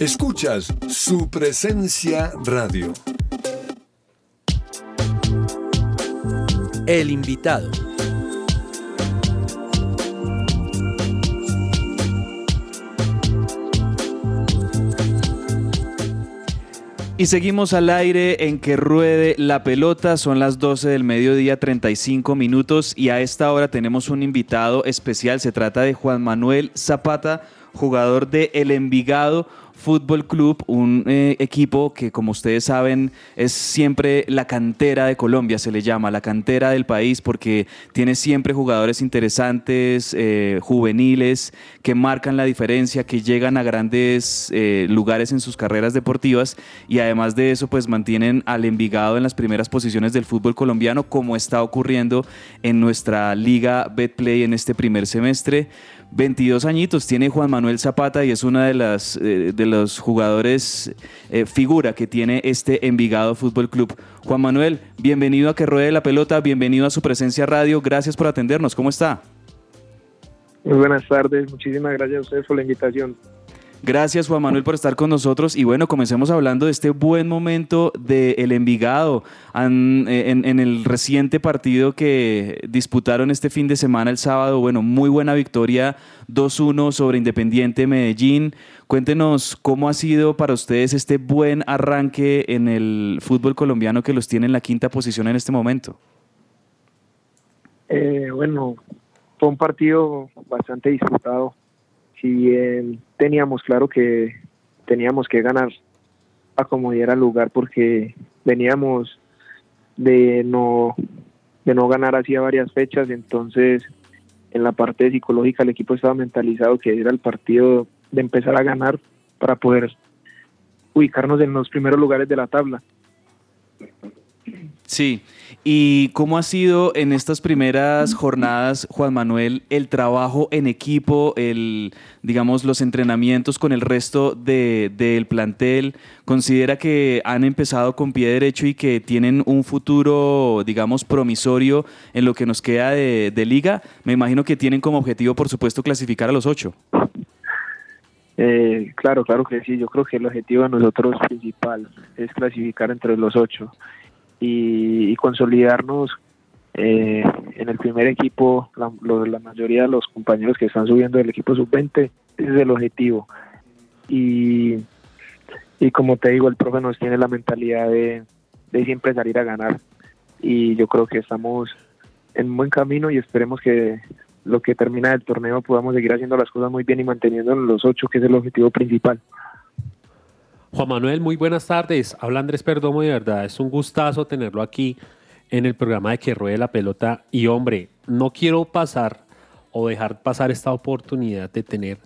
Speaker 5: Escuchas su presencia radio.
Speaker 6: El invitado.
Speaker 1: Y seguimos al aire en que ruede la pelota. Son las 12 del mediodía, 35 minutos. Y a esta hora tenemos un invitado especial. Se trata de Juan Manuel Zapata, jugador de El Envigado, Fútbol Club, un eh, equipo que como ustedes saben es siempre la cantera de Colombia, se le llama, la cantera del país porque tiene siempre jugadores interesantes, eh, juveniles, que marcan la diferencia, que llegan a grandes eh, lugares en sus carreras deportivas y además de eso pues mantienen al Envigado en las primeras posiciones del fútbol colombiano como está ocurriendo en nuestra liga Betplay en este primer semestre. 22 añitos tiene Juan Manuel Zapata y es una de las eh, de los jugadores eh, figura que tiene este Envigado Fútbol Club. Juan Manuel, bienvenido a que ruede la pelota, bienvenido a su presencia radio, gracias por atendernos. ¿Cómo está?
Speaker 7: Muy buenas tardes, muchísimas gracias a ustedes por la invitación.
Speaker 1: Gracias Juan Manuel por estar con nosotros y bueno, comencemos hablando de este buen momento del Envigado en, en, el reciente partido que disputaron este fin de semana el sábado. Bueno, muy buena victoria 2-1 sobre Independiente Medellín. Cuéntenos cómo ha sido para ustedes este buen arranque en el fútbol colombiano que los tiene en la quinta posición en este momento.
Speaker 7: Eh, bueno, fue un partido bastante disputado si bien teníamos claro que teníamos que ganar a como diera lugar porque veníamos de no de no ganar hacía varias fechas. Entonces en la parte psicológica el equipo estaba mentalizado que era el partido de empezar a ganar para poder ubicarnos en los primeros lugares de la tabla
Speaker 1: Sí, ¿y cómo ha sido en estas primeras jornadas, Juan Manuel, el trabajo en equipo, el, digamos, los entrenamientos con el resto del plantel? ¿Considera que han empezado con pie derecho y que tienen un futuro, digamos, promisorio en lo que nos queda de, de liga? Me imagino que tienen como objetivo, por supuesto, clasificar a los ocho.
Speaker 7: Eh, claro, claro que sí. Yo creo que el objetivo de nosotros principal es clasificar entre los ocho y, consolidarnos eh, en el primer equipo. La, la, mayoría de los compañeros que están subiendo del equipo sub-20 ese es el objetivo. Y, y como te digo, el profe nos tiene la mentalidad de, de siempre salir a ganar. Y yo creo que estamos en buen camino y esperemos que lo que termina el torneo podamos seguir haciendo las cosas muy bien y manteniendo los ocho, que es el objetivo principal.
Speaker 3: Juan Manuel, muy buenas tardes. Habla Andrés Perdomo, de verdad, es un gustazo tenerlo aquí en el programa de Que Ruede la Pelota. Y hombre, no quiero pasar o dejar pasar esta oportunidad de tener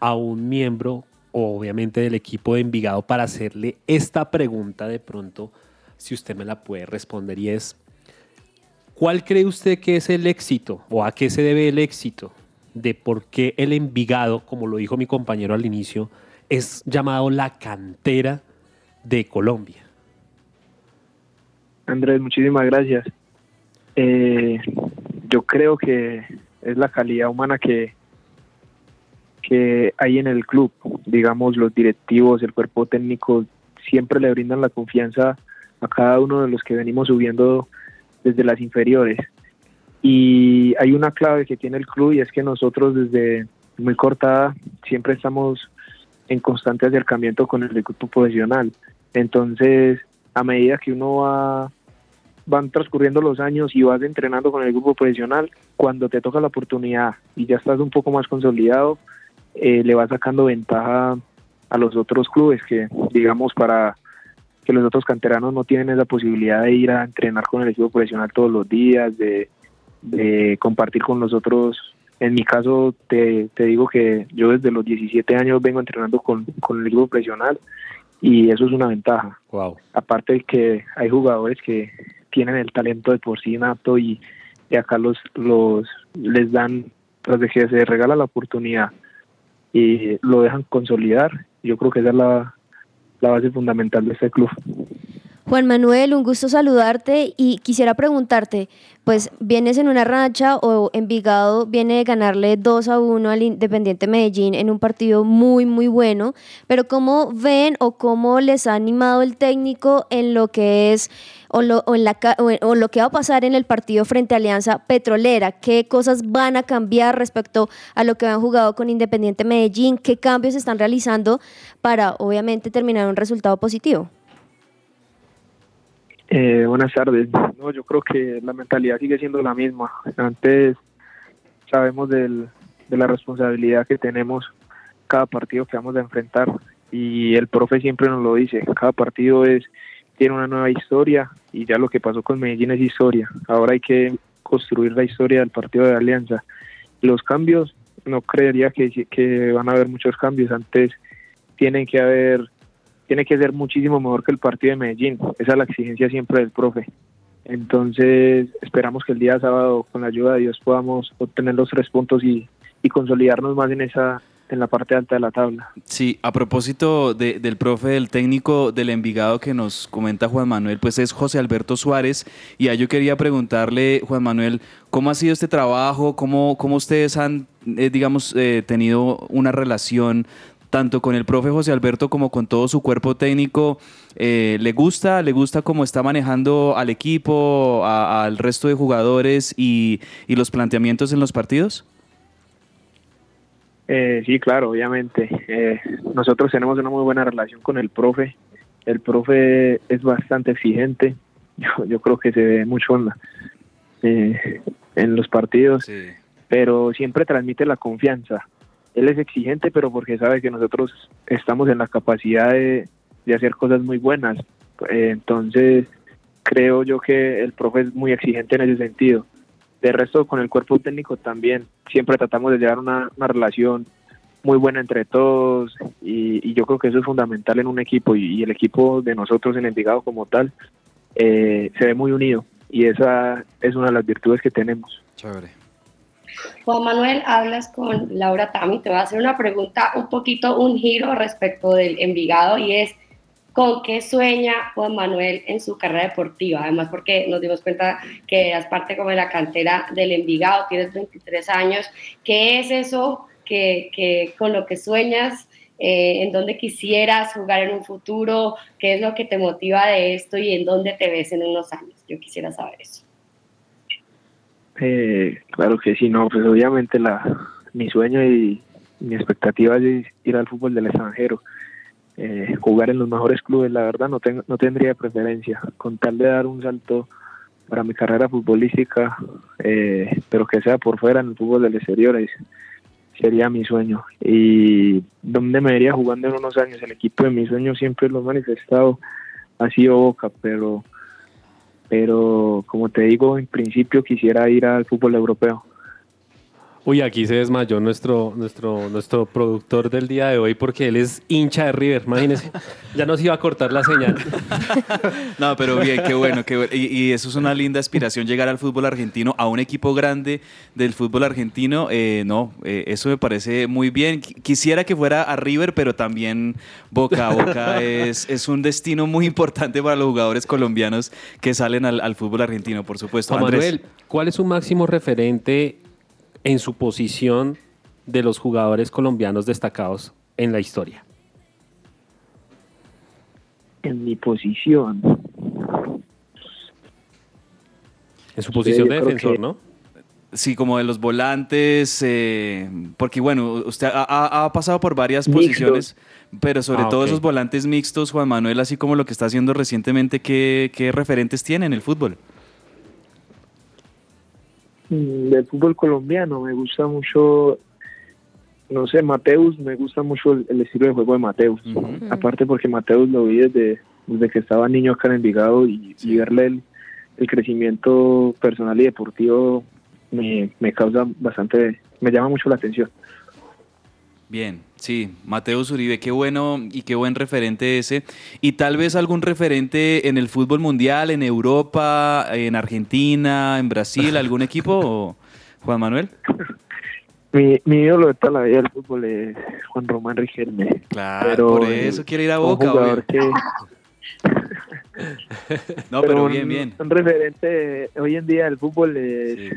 Speaker 3: a un miembro, obviamente del equipo de Envigado, para hacerle esta pregunta de pronto, si usted me la puede responder, y es, ¿Cuál cree usted que es el éxito o a qué se debe el éxito de por qué el Envigado, como lo dijo mi compañero al inicio, es llamado la cantera de Colombia?
Speaker 7: Andrés, muchísimas gracias. Eh, yo creo que es la calidad humana que, que hay en el club. Digamos, los directivos, el cuerpo técnico, siempre le brindan la confianza a cada uno de los que venimos subiendo desde las inferiores. Y hay una clave que tiene el club y es que nosotros desde muy cortada siempre estamos en constante acercamiento con el equipo profesional. Entonces, a medida que uno va van transcurriendo los años y vas entrenando con el grupo profesional, cuando te toca la oportunidad y ya estás un poco más consolidado, eh, le vas sacando ventaja a los otros clubes que, digamos, para que los otros canteranos no tienen esa posibilidad de ir a entrenar con el equipo profesional todos los días, de, compartir con los otros. En mi caso, te, digo que yo desde los 17 años vengo entrenando con, el equipo profesional y eso es una ventaja.
Speaker 3: Wow.
Speaker 7: Aparte de que hay jugadores que tienen el talento de por sí nato y, acá los, los les dan, tras de que se regala la oportunidad y lo dejan consolidar, yo creo que esa es la, la base fundamental de este club.
Speaker 4: Juan Manuel, un gusto saludarte y quisiera preguntarte, pues vienes en una racha o Envigado viene de ganarle 2 a 1 al Independiente Medellín en un partido muy, muy bueno, pero ¿cómo ven o cómo les ha animado el técnico en lo que es o lo, en la, o lo que va a pasar en el partido frente a Alianza Petrolera? ¿Qué cosas van a cambiar respecto a lo que han jugado con Independiente Medellín? ¿Qué cambios están realizando para obviamente terminar un resultado positivo?
Speaker 7: Eh, buenas tardes. No, yo creo que la mentalidad sigue siendo la misma. Antes sabemos del, de la responsabilidad que tenemos cada partido que vamos a enfrentar y el profe siempre nos lo dice, cada partido es tiene una nueva historia y ya lo que pasó con Medellín es historia. Ahora hay que construir la historia del partido de Alianza. Los cambios, no creería que, que van a haber muchos cambios. Antes tienen que haber, tiene que ser muchísimo mejor que el partido de Medellín. Esa es la exigencia siempre del profe. Entonces esperamos que el día sábado, con la ayuda de Dios, podamos obtener los tres puntos y, y consolidarnos más en esa en la parte alta de la tabla.
Speaker 1: Sí, a propósito de- del profe, del técnico del Envigado que nos comenta Juan Manuel, pues es José Alberto Suárez. Y a yo quería preguntarle, Juan Manuel, ¿cómo ha sido este trabajo? ¿Cómo, cómo ustedes han, eh, digamos, eh, tenido una relación tanto con el profe José Alberto como con todo su cuerpo técnico? Eh, ¿Le gusta? ¿Le gusta cómo está manejando al equipo, a- al resto de jugadores y, y los planteamientos en los partidos?
Speaker 7: Eh, sí, claro, obviamente. Eh, nosotros tenemos una muy buena relación con el profe. El profe es bastante exigente. Yo, yo creo que se ve mucho en, la- eh, en los partidos, pero siempre transmite la confianza. Él es exigente, pero porque sabe que nosotros estamos en la capacidad de, de hacer cosas muy buenas. Eh, entonces, creo yo que el profe es muy exigente en ese sentido. De resto, con el cuerpo técnico también, siempre tratamos de llevar una, una relación muy buena entre todos y, y yo creo que eso es fundamental en un equipo y, el equipo de nosotros en Envigado como tal eh, se ve muy unido y esa es una de las virtudes que tenemos.
Speaker 1: Chévere.
Speaker 2: Juan Manuel, hablas con Laura Tami. Te voy a hacer una pregunta, un poquito un giro respecto del Envigado y es ¿con qué sueña Juan Manuel en su carrera deportiva? Además, porque nos dimos cuenta que eras parte como de la cantera del Envigado, tienes 23 años. ¿Qué es eso que, con lo que sueñas? Eh, ¿En dónde quisieras jugar en un futuro? ¿Qué es lo que te motiva de esto y en dónde te ves en unos años? Yo quisiera saber eso.
Speaker 7: Eh, claro que sí, no, pues obviamente la, mi sueño y mi expectativa es ir al fútbol del extranjero. Eh, jugar en los mejores clubes, la verdad no, tengo, no tendría preferencia, con tal de dar un salto para mi carrera futbolística, eh, pero que sea por fuera en el fútbol del exterior, es- sería mi sueño. Y donde me vería jugando en unos años, el equipo de mi sueño siempre lo he manifestado, ha sido Boca, pero, pero como te digo, en principio quisiera ir al fútbol europeo.
Speaker 3: Uy, aquí se desmayó nuestro, nuestro, nuestro productor del día de hoy porque él es hincha de River, imagínense. Ya nos iba a cortar la señal.
Speaker 1: No, pero bien, qué bueno, qué bueno. Y, y eso es una linda aspiración, llegar al fútbol argentino, a un equipo grande del fútbol argentino. Eh, no, eh, eso me parece muy bien. Qu- Quisiera que fuera a River, pero también Boca. Boca es, es un destino muy importante para los jugadores colombianos que salen al, al fútbol argentino, por supuesto.
Speaker 3: Juan
Speaker 1: Andrés.
Speaker 3: Manuel, ¿cuál es su máximo referente en su posición de los jugadores colombianos destacados en la historia?
Speaker 7: En mi posición,
Speaker 3: En su posición de defensor,
Speaker 7: que-
Speaker 3: ¿no?
Speaker 1: Sí, como de los volantes, eh, porque bueno, usted ha, ha- ha pasado por varias
Speaker 7: Mixtos.
Speaker 1: posiciones, pero sobre
Speaker 3: Ah,
Speaker 1: todo esos volantes mixtos, Juan Manuel, así como lo que está haciendo recientemente, ¿qué, qué referentes tiene en el fútbol?
Speaker 7: Del fútbol colombiano. Me gusta mucho, no sé, Mateus, me gusta mucho el, el estilo de juego de Mateus. Aparte porque Mateus lo vi desde, desde que estaba niño acá en Envigado y, y verle el, el crecimiento personal y deportivo me, me causa bastante, me llama mucho la atención.
Speaker 1: Bien, sí, Mateo Zuribe, qué bueno y qué buen referente ese. Y tal vez algún referente en el fútbol mundial, en Europa, en Argentina, en Brasil, algún equipo, o- Juan Manuel.
Speaker 7: Mi, mi ídolo de toda la vida del fútbol es Juan Román Riquelme.
Speaker 1: Claro,
Speaker 7: Pero,
Speaker 1: por
Speaker 7: eh,
Speaker 1: eso quiere ir a
Speaker 7: un
Speaker 1: Boca,
Speaker 7: que-
Speaker 1: No, pero
Speaker 7: un,
Speaker 1: bien, bien.
Speaker 7: Un referente hoy en día del fútbol es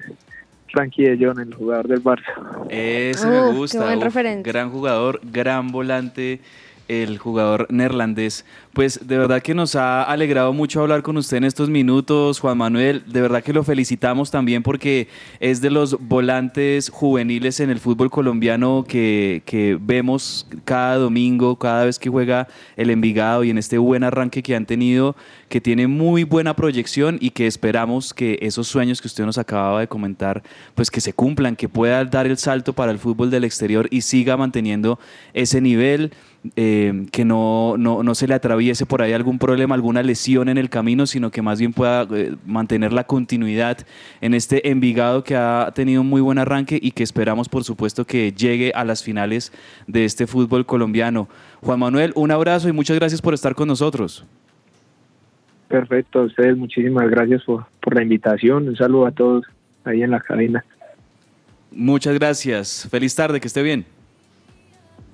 Speaker 7: Frankie de Jong, el jugador del Barça.
Speaker 1: Ese
Speaker 4: Oh,
Speaker 1: me
Speaker 4: qué
Speaker 1: gusta.
Speaker 4: buen
Speaker 1: uf,
Speaker 4: referente.
Speaker 1: gran jugador, gran volante, el jugador neerlandés. Pues de verdad que nos ha alegrado mucho hablar con usted en estos minutos, Juan Manuel. De verdad que lo felicitamos también porque es de los volantes juveniles en el fútbol colombiano que, que vemos cada domingo, cada vez que juega el Envigado y en este buen arranque que han tenido. que tiene muy buena proyección y que esperamos que esos sueños que usted nos acababa de comentar, pues que se cumplan, que pueda dar el salto para el fútbol del exterior y siga manteniendo ese nivel. Eh, que no, no, no se le atraviese por ahí algún problema, alguna lesión en el camino, sino que más bien pueda eh, mantener la continuidad en este Envigado que ha tenido un muy buen arranque y que esperamos, por supuesto, que llegue a las finales de este fútbol colombiano. Juan Manuel, un abrazo y muchas gracias por estar con nosotros.
Speaker 7: Perfecto, a ustedes muchísimas gracias por, por la invitación. Un saludo a todos ahí en la cabina.
Speaker 1: Muchas gracias. Feliz tarde, que esté bien.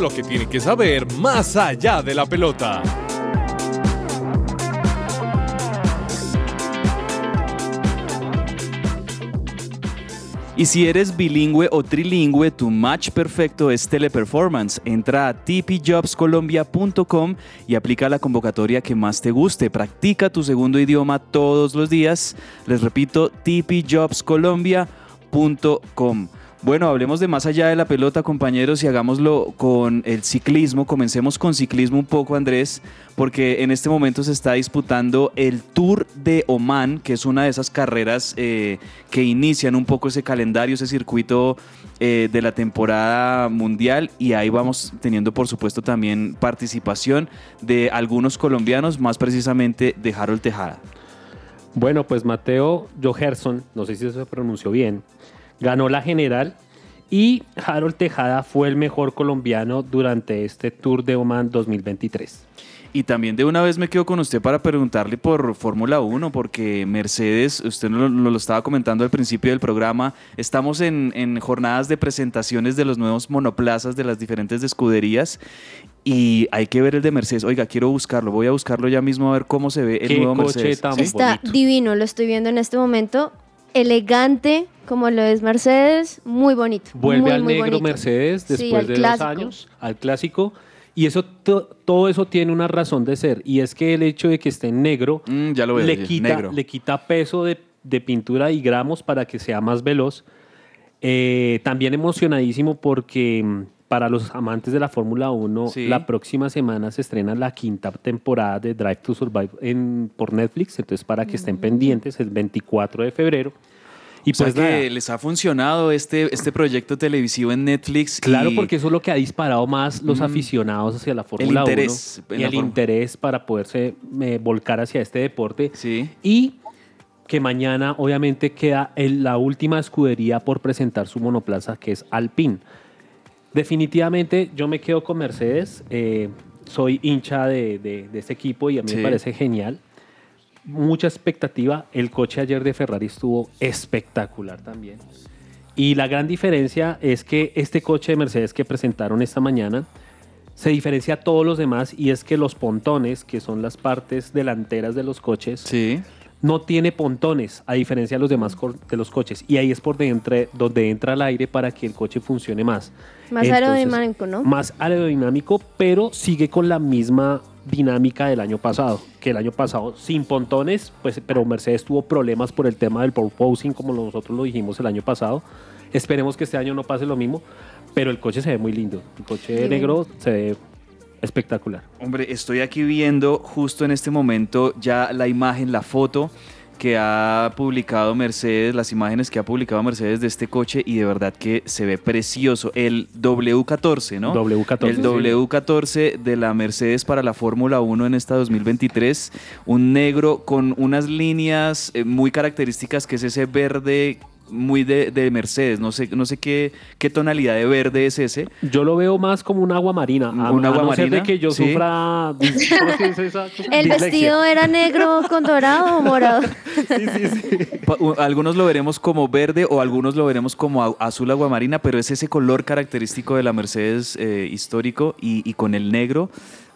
Speaker 6: Lo que tiene que saber más allá de la pelota.
Speaker 1: Y si eres bilingüe o trilingüe, tu match perfecto es Teleperformance. Entra a tpjobscolombia.com y aplica la convocatoria que más te guste. Practica tu segundo idioma todos los días. Les repito, tpjobscolombia.com. Bueno, hablemos de más allá de la pelota, compañeros, y hagámoslo con el ciclismo. Comencemos con ciclismo un poco, Andrés, porque en este momento se está disputando el Tour de Oman, que es una de esas carreras eh, que inician un poco ese calendario, ese circuito eh, de la temporada mundial, y ahí vamos teniendo, por supuesto, también participación de algunos colombianos, más precisamente de Harold Tejada.
Speaker 3: Bueno, pues Mateo Joherson, no sé si se pronunció bien, ganó la general y Harold Tejada fue el mejor colombiano durante este Tour de Oman 2023.
Speaker 1: Y también de una vez me quedo con usted para preguntarle por Fórmula 1, porque Mercedes, usted nos lo, lo estaba comentando al principio del programa, estamos en, en jornadas de presentaciones de los nuevos monoplazas de las diferentes escuderías y hay que ver el de Mercedes. Oiga, quiero buscarlo, voy a buscarlo ya mismo a ver cómo se ve el
Speaker 3: Qué
Speaker 1: nuevo
Speaker 3: coche
Speaker 1: Mercedes.
Speaker 3: tan
Speaker 1: Sí.
Speaker 4: Está
Speaker 3: bonito.
Speaker 4: divino, lo estoy viendo en este momento. Elegante, como lo es Mercedes, muy bonito.
Speaker 3: Vuelve
Speaker 4: muy,
Speaker 3: al
Speaker 4: muy
Speaker 3: negro
Speaker 4: bonito.
Speaker 3: Mercedes después de
Speaker 4: clásico.
Speaker 3: dos años, al clásico. Y eso to- todo eso tiene una razón de ser. Y es que el hecho de que esté en negro
Speaker 1: Mm, ya lo veo,
Speaker 3: le, quita,
Speaker 1: negro.
Speaker 3: le quita peso de, de pintura y gramos para que sea más veloz. Eh, también emocionadísimo porque mm, para los amantes de la Fórmula 1,
Speaker 1: Sí.
Speaker 3: la próxima semana se estrena la quinta temporada de Drive to Survive en, por Netflix. Entonces, para que estén pendientes, el 24 de febrero. Y
Speaker 1: O sea
Speaker 3: pues
Speaker 1: que
Speaker 3: nada,
Speaker 1: les ha funcionado este, este proyecto televisivo en Netflix.
Speaker 3: Claro,
Speaker 1: y-
Speaker 3: porque eso es lo que ha disparado más los aficionados hacia la Fórmula 1
Speaker 1: interés en
Speaker 3: y el interés para poderse eh, volcar hacia este deporte.
Speaker 1: Sí.
Speaker 3: Y que mañana obviamente queda el- la última escudería por presentar su monoplaza, que es Alpine. Definitivamente yo me quedo con Mercedes. eh, soy hincha de, de- de este equipo y a mí
Speaker 1: Sí.
Speaker 3: me parece genial. Mucha expectativa. El coche ayer de Ferrari estuvo espectacular también. Y la gran diferencia es que este coche de Mercedes que presentaron esta mañana se diferencia a todos los demás y es que los pontones, que son las partes delanteras de los coches,
Speaker 1: Sí.
Speaker 3: No tiene pontones, a diferencia de los demás de los coches. Y ahí es por dentro, donde entra el aire para que el coche funcione más.
Speaker 4: Más
Speaker 3: Entonces,
Speaker 4: aerodinámico, ¿no?
Speaker 3: Más aerodinámico, pero sigue con la misma dinámica del año pasado. Que el año pasado, sin pontones, pues, pero Mercedes tuvo problemas por el tema del porpoising, como nosotros lo dijimos el año pasado. Esperemos que este año no pase lo mismo, pero el coche se ve muy lindo. El coche
Speaker 4: Sí.
Speaker 3: negro se ve espectacular.
Speaker 1: Hombre, estoy aquí viendo justo en este momento ya la imagen, la foto que ha publicado Mercedes, las imágenes que ha publicado Mercedes de este coche y de verdad que se ve precioso. El W14, ¿no?
Speaker 3: W14,
Speaker 1: El
Speaker 3: sí.
Speaker 1: W14 de la Mercedes para la Fórmula 1 en esta 2023. Un negro con unas líneas eh, muy características que es ese verde muy de, de Mercedes. No sé, no sé qué, qué tonalidad de verde es ese.
Speaker 3: Yo lo veo más como un agua marina. A,
Speaker 1: ¿Un
Speaker 3: a
Speaker 1: agua
Speaker 3: ser de
Speaker 1: marina?
Speaker 3: que yo
Speaker 1: Sí.
Speaker 3: sufra.
Speaker 4: ¿El
Speaker 3: Dislexia.
Speaker 4: vestido era negro con dorado o morado?
Speaker 1: Pa- u- Algunos lo veremos como verde o algunos lo veremos como azul aguamarina, pero es ese color característico de la Mercedes eh, histórico y, y con el negro.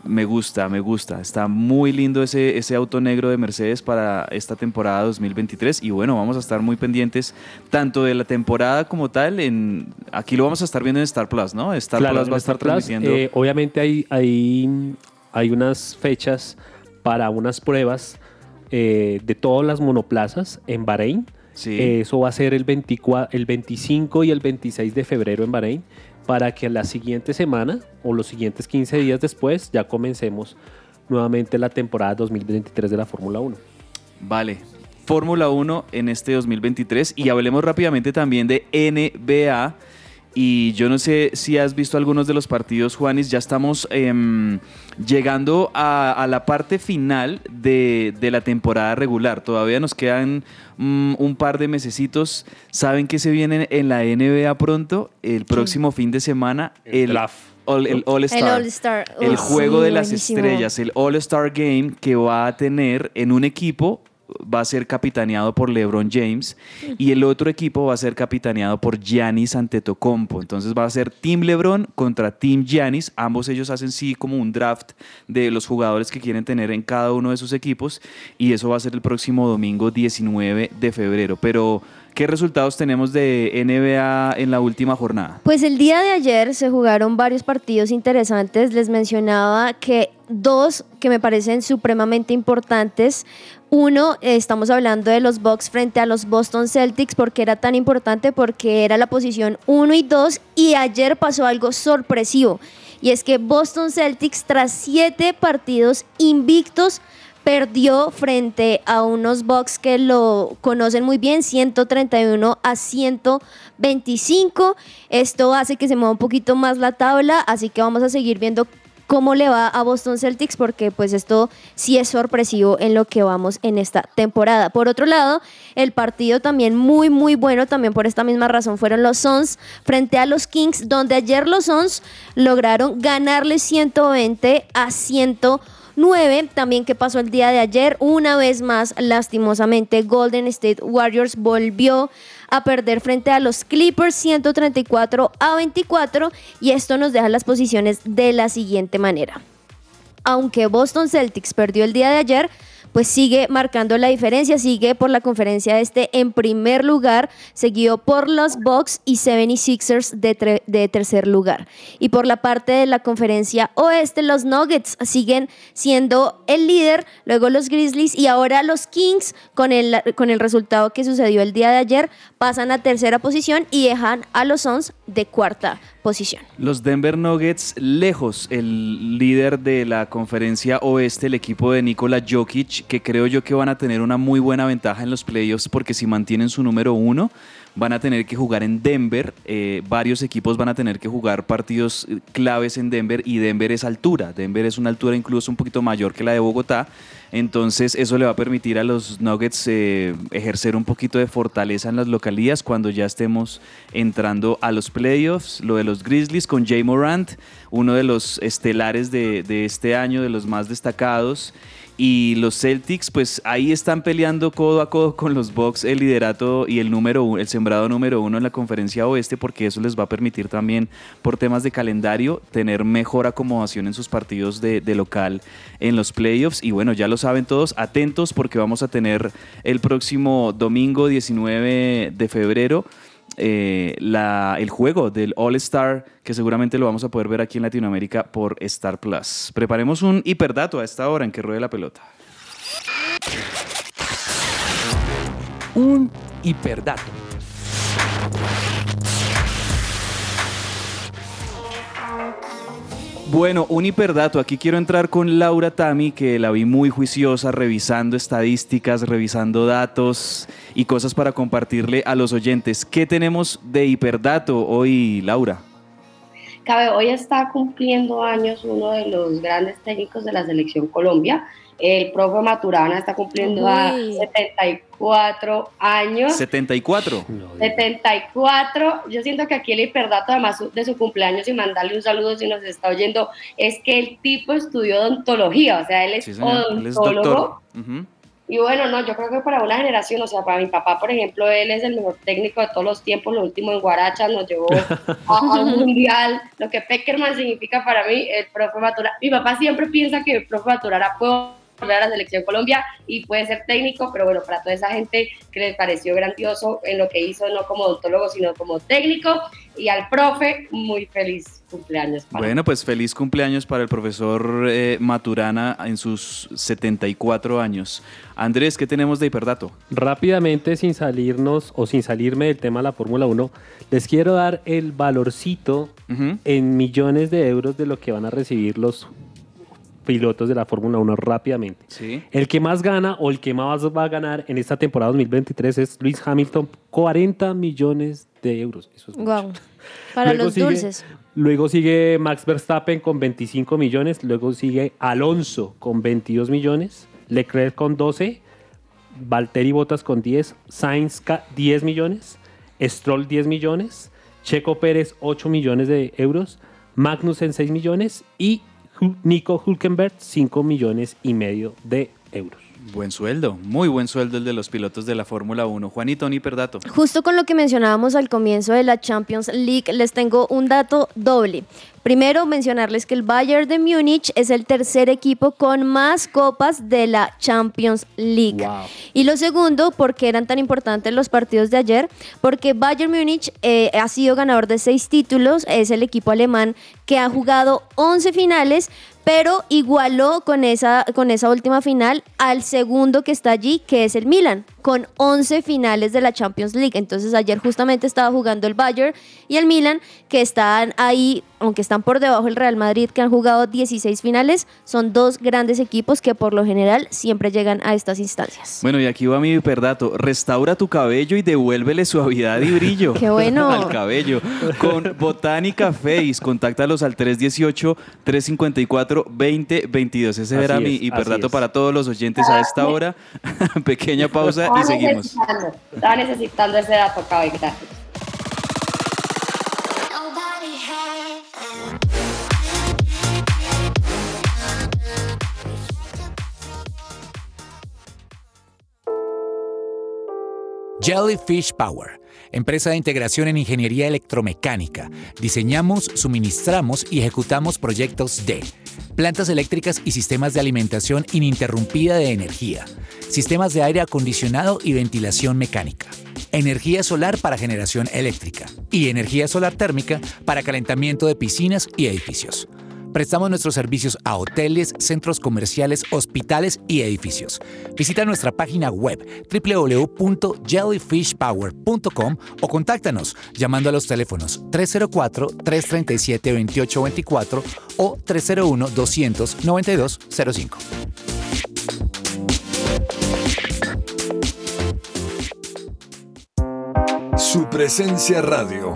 Speaker 1: Me gusta, me gusta. Está muy lindo ese, ese auto negro de Mercedes para esta temporada 2023. Y bueno, vamos a estar muy pendientes tanto de la temporada como tal. En, aquí lo vamos a estar viendo en Star Plus, ¿no? Star
Speaker 3: Claro,
Speaker 1: Plus va a estar
Speaker 3: Plus,
Speaker 1: transmitiendo.
Speaker 3: eh, obviamente hay, hay, hay unas fechas para unas pruebas eh, de todas las monoplazas en Bahrein.
Speaker 1: Sí.
Speaker 3: Eh, eso va a ser el, 24, el 25 y el 26 de febrero en Bahrein para que la siguiente semana o los siguientes 15 días después ya comencemos nuevamente la temporada 2023 de la Fórmula 1.
Speaker 1: Vale. Fórmula 1 en este 2023 y hablemos rápidamente también de NBA. Y yo no sé si has visto algunos de los partidos, Juanis, ya estamos em, llegando a, a la parte final de, de la temporada regular. Todavía nos quedan mm, un par de mesecitos. ¿Saben qué se viene en la NBA pronto? El próximo fin de semana.
Speaker 3: El.
Speaker 1: All- el All
Speaker 4: El
Speaker 1: Star.
Speaker 4: All-Star.
Speaker 1: El juego
Speaker 4: sí,
Speaker 1: de las
Speaker 4: buenísimo.
Speaker 1: estrellas, el All-Star Game que va a tener en un equipo va a ser capitaneado por LeBron James y el otro equipo va a ser capitaneado por Giannis Antetokounmpo. Entonces va a ser Team LeBron contra Team Giannis. Ambos ellos hacen sí como un draft de los jugadores que quieren tener en cada uno de sus equipos y eso va a ser el próximo domingo 19 de febrero. Pero ¿qué resultados tenemos de NBA en la última jornada?
Speaker 4: Pues el día de ayer se jugaron varios partidos interesantes. Les mencionaba que dos que me parecen supremamente importantes. Uno, estamos hablando de los Bucks frente a los Boston Celtics, porque era tan importante, porque era la posición 1 y 2, y ayer pasó algo sorpresivo, y es que Boston Celtics, tras siete partidos invictos, perdió frente a unos Bucks que lo conocen muy bien, 131 a 125. Esto hace que se mueva un poquito más la tabla, así que vamos a seguir viendo cómo le va a Boston Celtics porque pues esto sí es sorpresivo en lo que vamos en esta temporada. Por otro lado, el partido también muy muy bueno, también por esta misma razón fueron los Suns frente a los Kings, donde ayer los Suns lograron ganarle 120 a 109. También que pasó el día de ayer, una vez más, lastimosamente, Golden State Warriors volvió a perder frente a los Clippers 134 a 24 y esto nos deja las posiciones de la siguiente manera. Aunque Boston Celtics perdió el día de ayer, pues sigue marcando la diferencia, sigue por la conferencia este en primer lugar, seguido por los Bucks y 76ers de, de tercer lugar. Y por la parte de la conferencia oeste, los Nuggets siguen siendo el líder, luego los Grizzlies y ahora los Kings con el, con el resultado que sucedió el día de ayer, pasan a tercera posición y dejan a los Suns de cuarta posición.
Speaker 1: Los Denver Nuggets, lejos el líder de la conferencia oeste, el equipo de Nikola Jokic, que creo yo que van a tener una muy buena ventaja en los playoffs porque si mantienen su número uno, van a tener que jugar en Denver. eh, varios equipos van a tener que jugar partidos eh, claves en Denver y Denver es altura. Denver es una altura incluso un poquito mayor que la de Bogotá. Entonces eso le va a permitir a los Nuggets eh, ejercer un poquito de fortaleza en las localías cuando ya estemos entrando a los playoffs. Lo de los Grizzlies con Jay Morant, uno de los estelares de, de este año, de los más destacados. Y los Celtics, pues ahí están peleando codo a codo con los Bucks el liderato y el número el sembrado número uno en la conferencia oeste, porque eso les va a permitir también, por temas de calendario, tener mejor acomodación en sus partidos de, de local en los playoffs. Y bueno, ya lo saben todos, atentos porque vamos a tener el próximo domingo 19 de febrero eh, el juego del All Star, que seguramente lo vamos a poder ver aquí en Latinoamérica por Star Plus. Preparemos un hiperdato a esta hora en que ruede la pelota.
Speaker 6: Un hiperdato.
Speaker 1: Bueno, un hiperdato. Aquí quiero entrar con Laura Tami, que la vi muy juiciosa, revisando estadísticas, revisando datos y cosas para compartirle a los oyentes. ¿Qué tenemos de hiperdato hoy, Laura?
Speaker 2: Cabe, hoy está cumpliendo años uno de los grandes técnicos de la selección Colombia. El profe Maturana está cumpliendo a
Speaker 4: Uy.
Speaker 2: 74 años.
Speaker 1: 74.
Speaker 2: 74. Yo siento que aquí el hiperdato, además de su cumpleaños, y mandarle un saludo si nos está oyendo, es que el tipo estudió odontología, o sea, él es
Speaker 1: Sí, señor. Él es
Speaker 2: odontólogo. Y bueno, no, yo creo que para una generación, o sea, para mi papá, por ejemplo, él es el mejor técnico de todos los tiempos, lo último en Guaracha, nos llevó a, a un mundial, lo que Peckerman significa para mí, el profe Maturana. Mi papá siempre piensa que el profe Maturana puede a la selección Colombia y puede ser técnico, pero bueno, para toda esa gente que les pareció grandioso en lo que hizo, no como odontólogo, sino como técnico, y al profe, muy feliz cumpleaños. para
Speaker 1: Bueno, pues feliz cumpleaños para el profesor eh, Maturana en sus 74 años. Andrés, ¿qué tenemos de hiperdato?
Speaker 3: Rápidamente, sin salirnos o sin salirme del tema de la Fórmula 1, les quiero dar el valorcito
Speaker 1: Ujú.
Speaker 3: en millones de euros de lo que van a recibir los pilotos de la Fórmula 1 rápidamente.
Speaker 1: Sí.
Speaker 3: El que más gana o el que más va a ganar en esta temporada 2023 es Luis Hamilton, 40 millones de euros. Eso es mucho.
Speaker 4: Guau. Para
Speaker 3: Luego
Speaker 4: los
Speaker 3: sigue-
Speaker 4: dulces.
Speaker 3: Luego sigue Max Verstappen con 25 millones, luego sigue Alonso con 22 millones, Leclerc con 12, Valtteri Bottas con 10, Sainz ca- 10 millones, Stroll 10 millones, Checo Pérez 8 millones de euros, Magnussen 6 millones y Nico Hulkenberg 5 millones y medio de euros.
Speaker 1: Buen sueldo, muy buen sueldo el de los pilotos de la Fórmula 1. Juanito, un hiperdato.
Speaker 4: Justo con lo que mencionábamos al comienzo de la Champions League, les tengo un dato doble. Primero, mencionarles que el Bayern de Múnich es el tercer equipo con más copas de la Champions League.
Speaker 3: Wow.
Speaker 4: Y lo segundo, porque eran tan importantes los partidos de ayer, porque Bayern Múnich eh, ha sido ganador de seis títulos, es el equipo alemán que ha jugado 11 finales, pero igualó con esa, con esa última final al segundo que está allí, que es el Milan, con 11 finales de la Champions League. Entonces ayer justamente estaba jugando el Bayern y el Milan, que están ahí, aunque están por debajo del Real Madrid, que han jugado 16 finales, son dos grandes equipos que por lo general siempre llegan a estas instancias.
Speaker 1: Bueno, y aquí va mi hiperdato. Restaura tu cabello y devuélvele suavidad y brillo.
Speaker 4: Qué bueno.
Speaker 1: al cabello. Con Botánica Face, contáctalos al 318-354-2022. Ese
Speaker 3: Así
Speaker 1: era
Speaker 3: es,
Speaker 1: mi hiperdato para todos los oyentes a esta hora. Pequeña pausa y
Speaker 2: Estaba
Speaker 1: seguimos.
Speaker 2: necesitando, estaba necesitando ese dato, Cabe, gracias.
Speaker 6: Jellyfish Power, empresa de integración en ingeniería electromecánica. Diseñamos, suministramos y ejecutamos proyectos de plantas eléctricas y sistemas de alimentación ininterrumpida de energía, sistemas de aire acondicionado y ventilación mecánica, energía solar para generación eléctrica y energía solar térmica para calentamiento de piscinas y edificios. Prestamos nuestros servicios a hoteles, centros comerciales, hospitales y edificios. Visita nuestra página web www.jellyfishpower.com o contáctanos llamando a los teléfonos 304-337-2824 o 301-200-9205.
Speaker 5: Su presencia radio.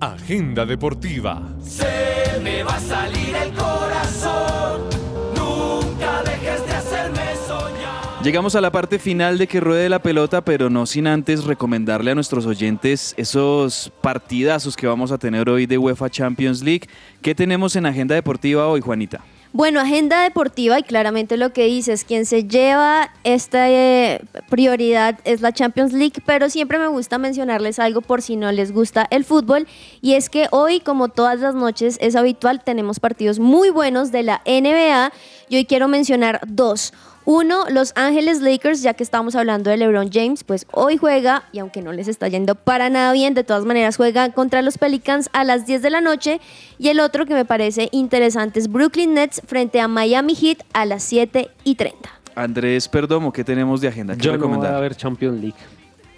Speaker 8: Agenda deportiva.
Speaker 9: Se me va a salir el corazón. Nunca dejes de hacerme soñar.
Speaker 1: Llegamos a la parte final de que ruede la pelota, pero no sin antes recomendarle a nuestros oyentes esos partidazos que vamos a tener hoy de UEFA Champions League. ¿Qué tenemos en agenda deportiva hoy, Juanita?
Speaker 4: Bueno, agenda deportiva y claramente lo que dices, quien se lleva esta eh, prioridad es la Champions League, pero siempre me gusta mencionarles algo por si no les gusta el fútbol y es que hoy, como todas las noches es habitual, tenemos partidos muy buenos de la NBA y hoy quiero mencionar dos. Uno, Los Ángeles Lakers, ya que estamos hablando de LeBron James, pues hoy juega, y aunque no les está yendo para nada bien, de todas maneras juega contra los Pelicans a las 10 de la noche. Y el otro que me parece interesante es Brooklyn Nets frente a Miami Heat a las 7 y 30.
Speaker 1: Andrés Perdomo, ¿qué tenemos de agenda? ¿Qué
Speaker 3: Yo no voy a ver Champions League.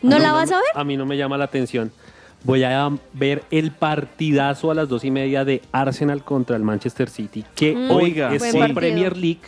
Speaker 4: ¿No
Speaker 3: mí
Speaker 4: la vas a ver?
Speaker 3: A mí no me llama la atención. Voy a ver el partidazo a las dos y media de Arsenal contra el Manchester City, que
Speaker 4: Mm,
Speaker 3: hoy
Speaker 1: Oiga,
Speaker 3: es
Speaker 4: partido.
Speaker 3: Premier League.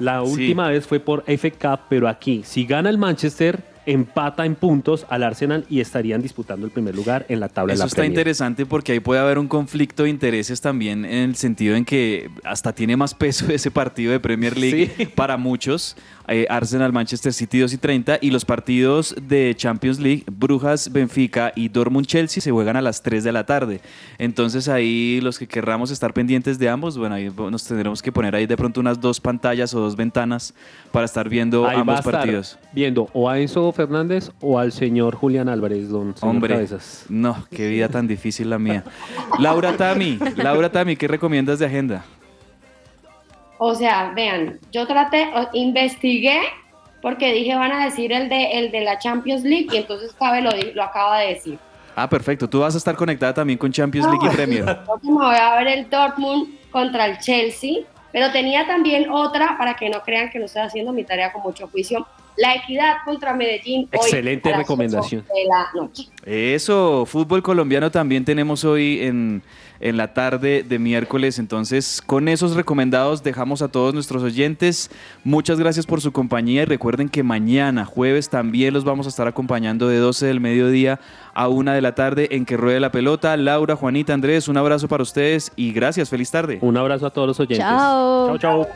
Speaker 3: La
Speaker 1: Sí.
Speaker 3: última vez fue por Cup, pero aquí, si gana el Manchester, empata en puntos al Arsenal y estarían disputando el primer lugar en la tabla
Speaker 1: Eso
Speaker 3: de la
Speaker 1: está
Speaker 3: Premier.
Speaker 1: interesante porque ahí puede haber un conflicto de intereses también en el sentido en que hasta tiene más peso ese partido de Premier League
Speaker 3: Sí.
Speaker 1: para muchos. eh, Arsenal, Manchester City 2 y 30 y los partidos de Champions League, Brujas, Benfica y Dortmund Chelsea se juegan a las 3 de la tarde. Entonces ahí los que querramos estar pendientes de ambos, bueno, ahí nos tendremos que poner ahí de pronto unas dos pantallas o dos ventanas para estar viendo
Speaker 3: Ahí
Speaker 1: ambos
Speaker 3: estar
Speaker 1: partidos.
Speaker 3: viendo o a Enzo Fernández o al señor Julián Álvarez, don señor
Speaker 1: Hombre,
Speaker 3: Cabezas.
Speaker 1: no, qué vida tan difícil la mía. Laura Tami, Laura Tami, ¿qué recomiendas de agenda?
Speaker 2: O sea, vean, yo traté, o- investigué porque dije van a decir el de, el de la Champions League y entonces Cabe lo, di- lo acaba de decir.
Speaker 1: Ah, perfecto. Tú vas a estar conectada también con Champions League y Premier.
Speaker 2: Me voy a ver el Dortmund contra el Chelsea, pero tenía también otra para que no crean que no estoy haciendo mi tarea con mucho juicio. La Equidad contra Medellín. hoy
Speaker 3: Excelente
Speaker 2: a las
Speaker 3: recomendación.
Speaker 2: ocho De la noche.
Speaker 1: Eso, fútbol colombiano también tenemos hoy en, en la tarde de miércoles. Entonces, con esos recomendados dejamos a todos nuestros oyentes. Muchas gracias por su compañía y recuerden que mañana, jueves, también los vamos a estar acompañando de 12 del mediodía a 1 de la tarde en que ruede la pelota. Laura, Juanita, Andrés, un abrazo para ustedes y gracias. Feliz tarde.
Speaker 3: Un abrazo a todos los oyentes.
Speaker 4: Chao.
Speaker 3: Chao, chao.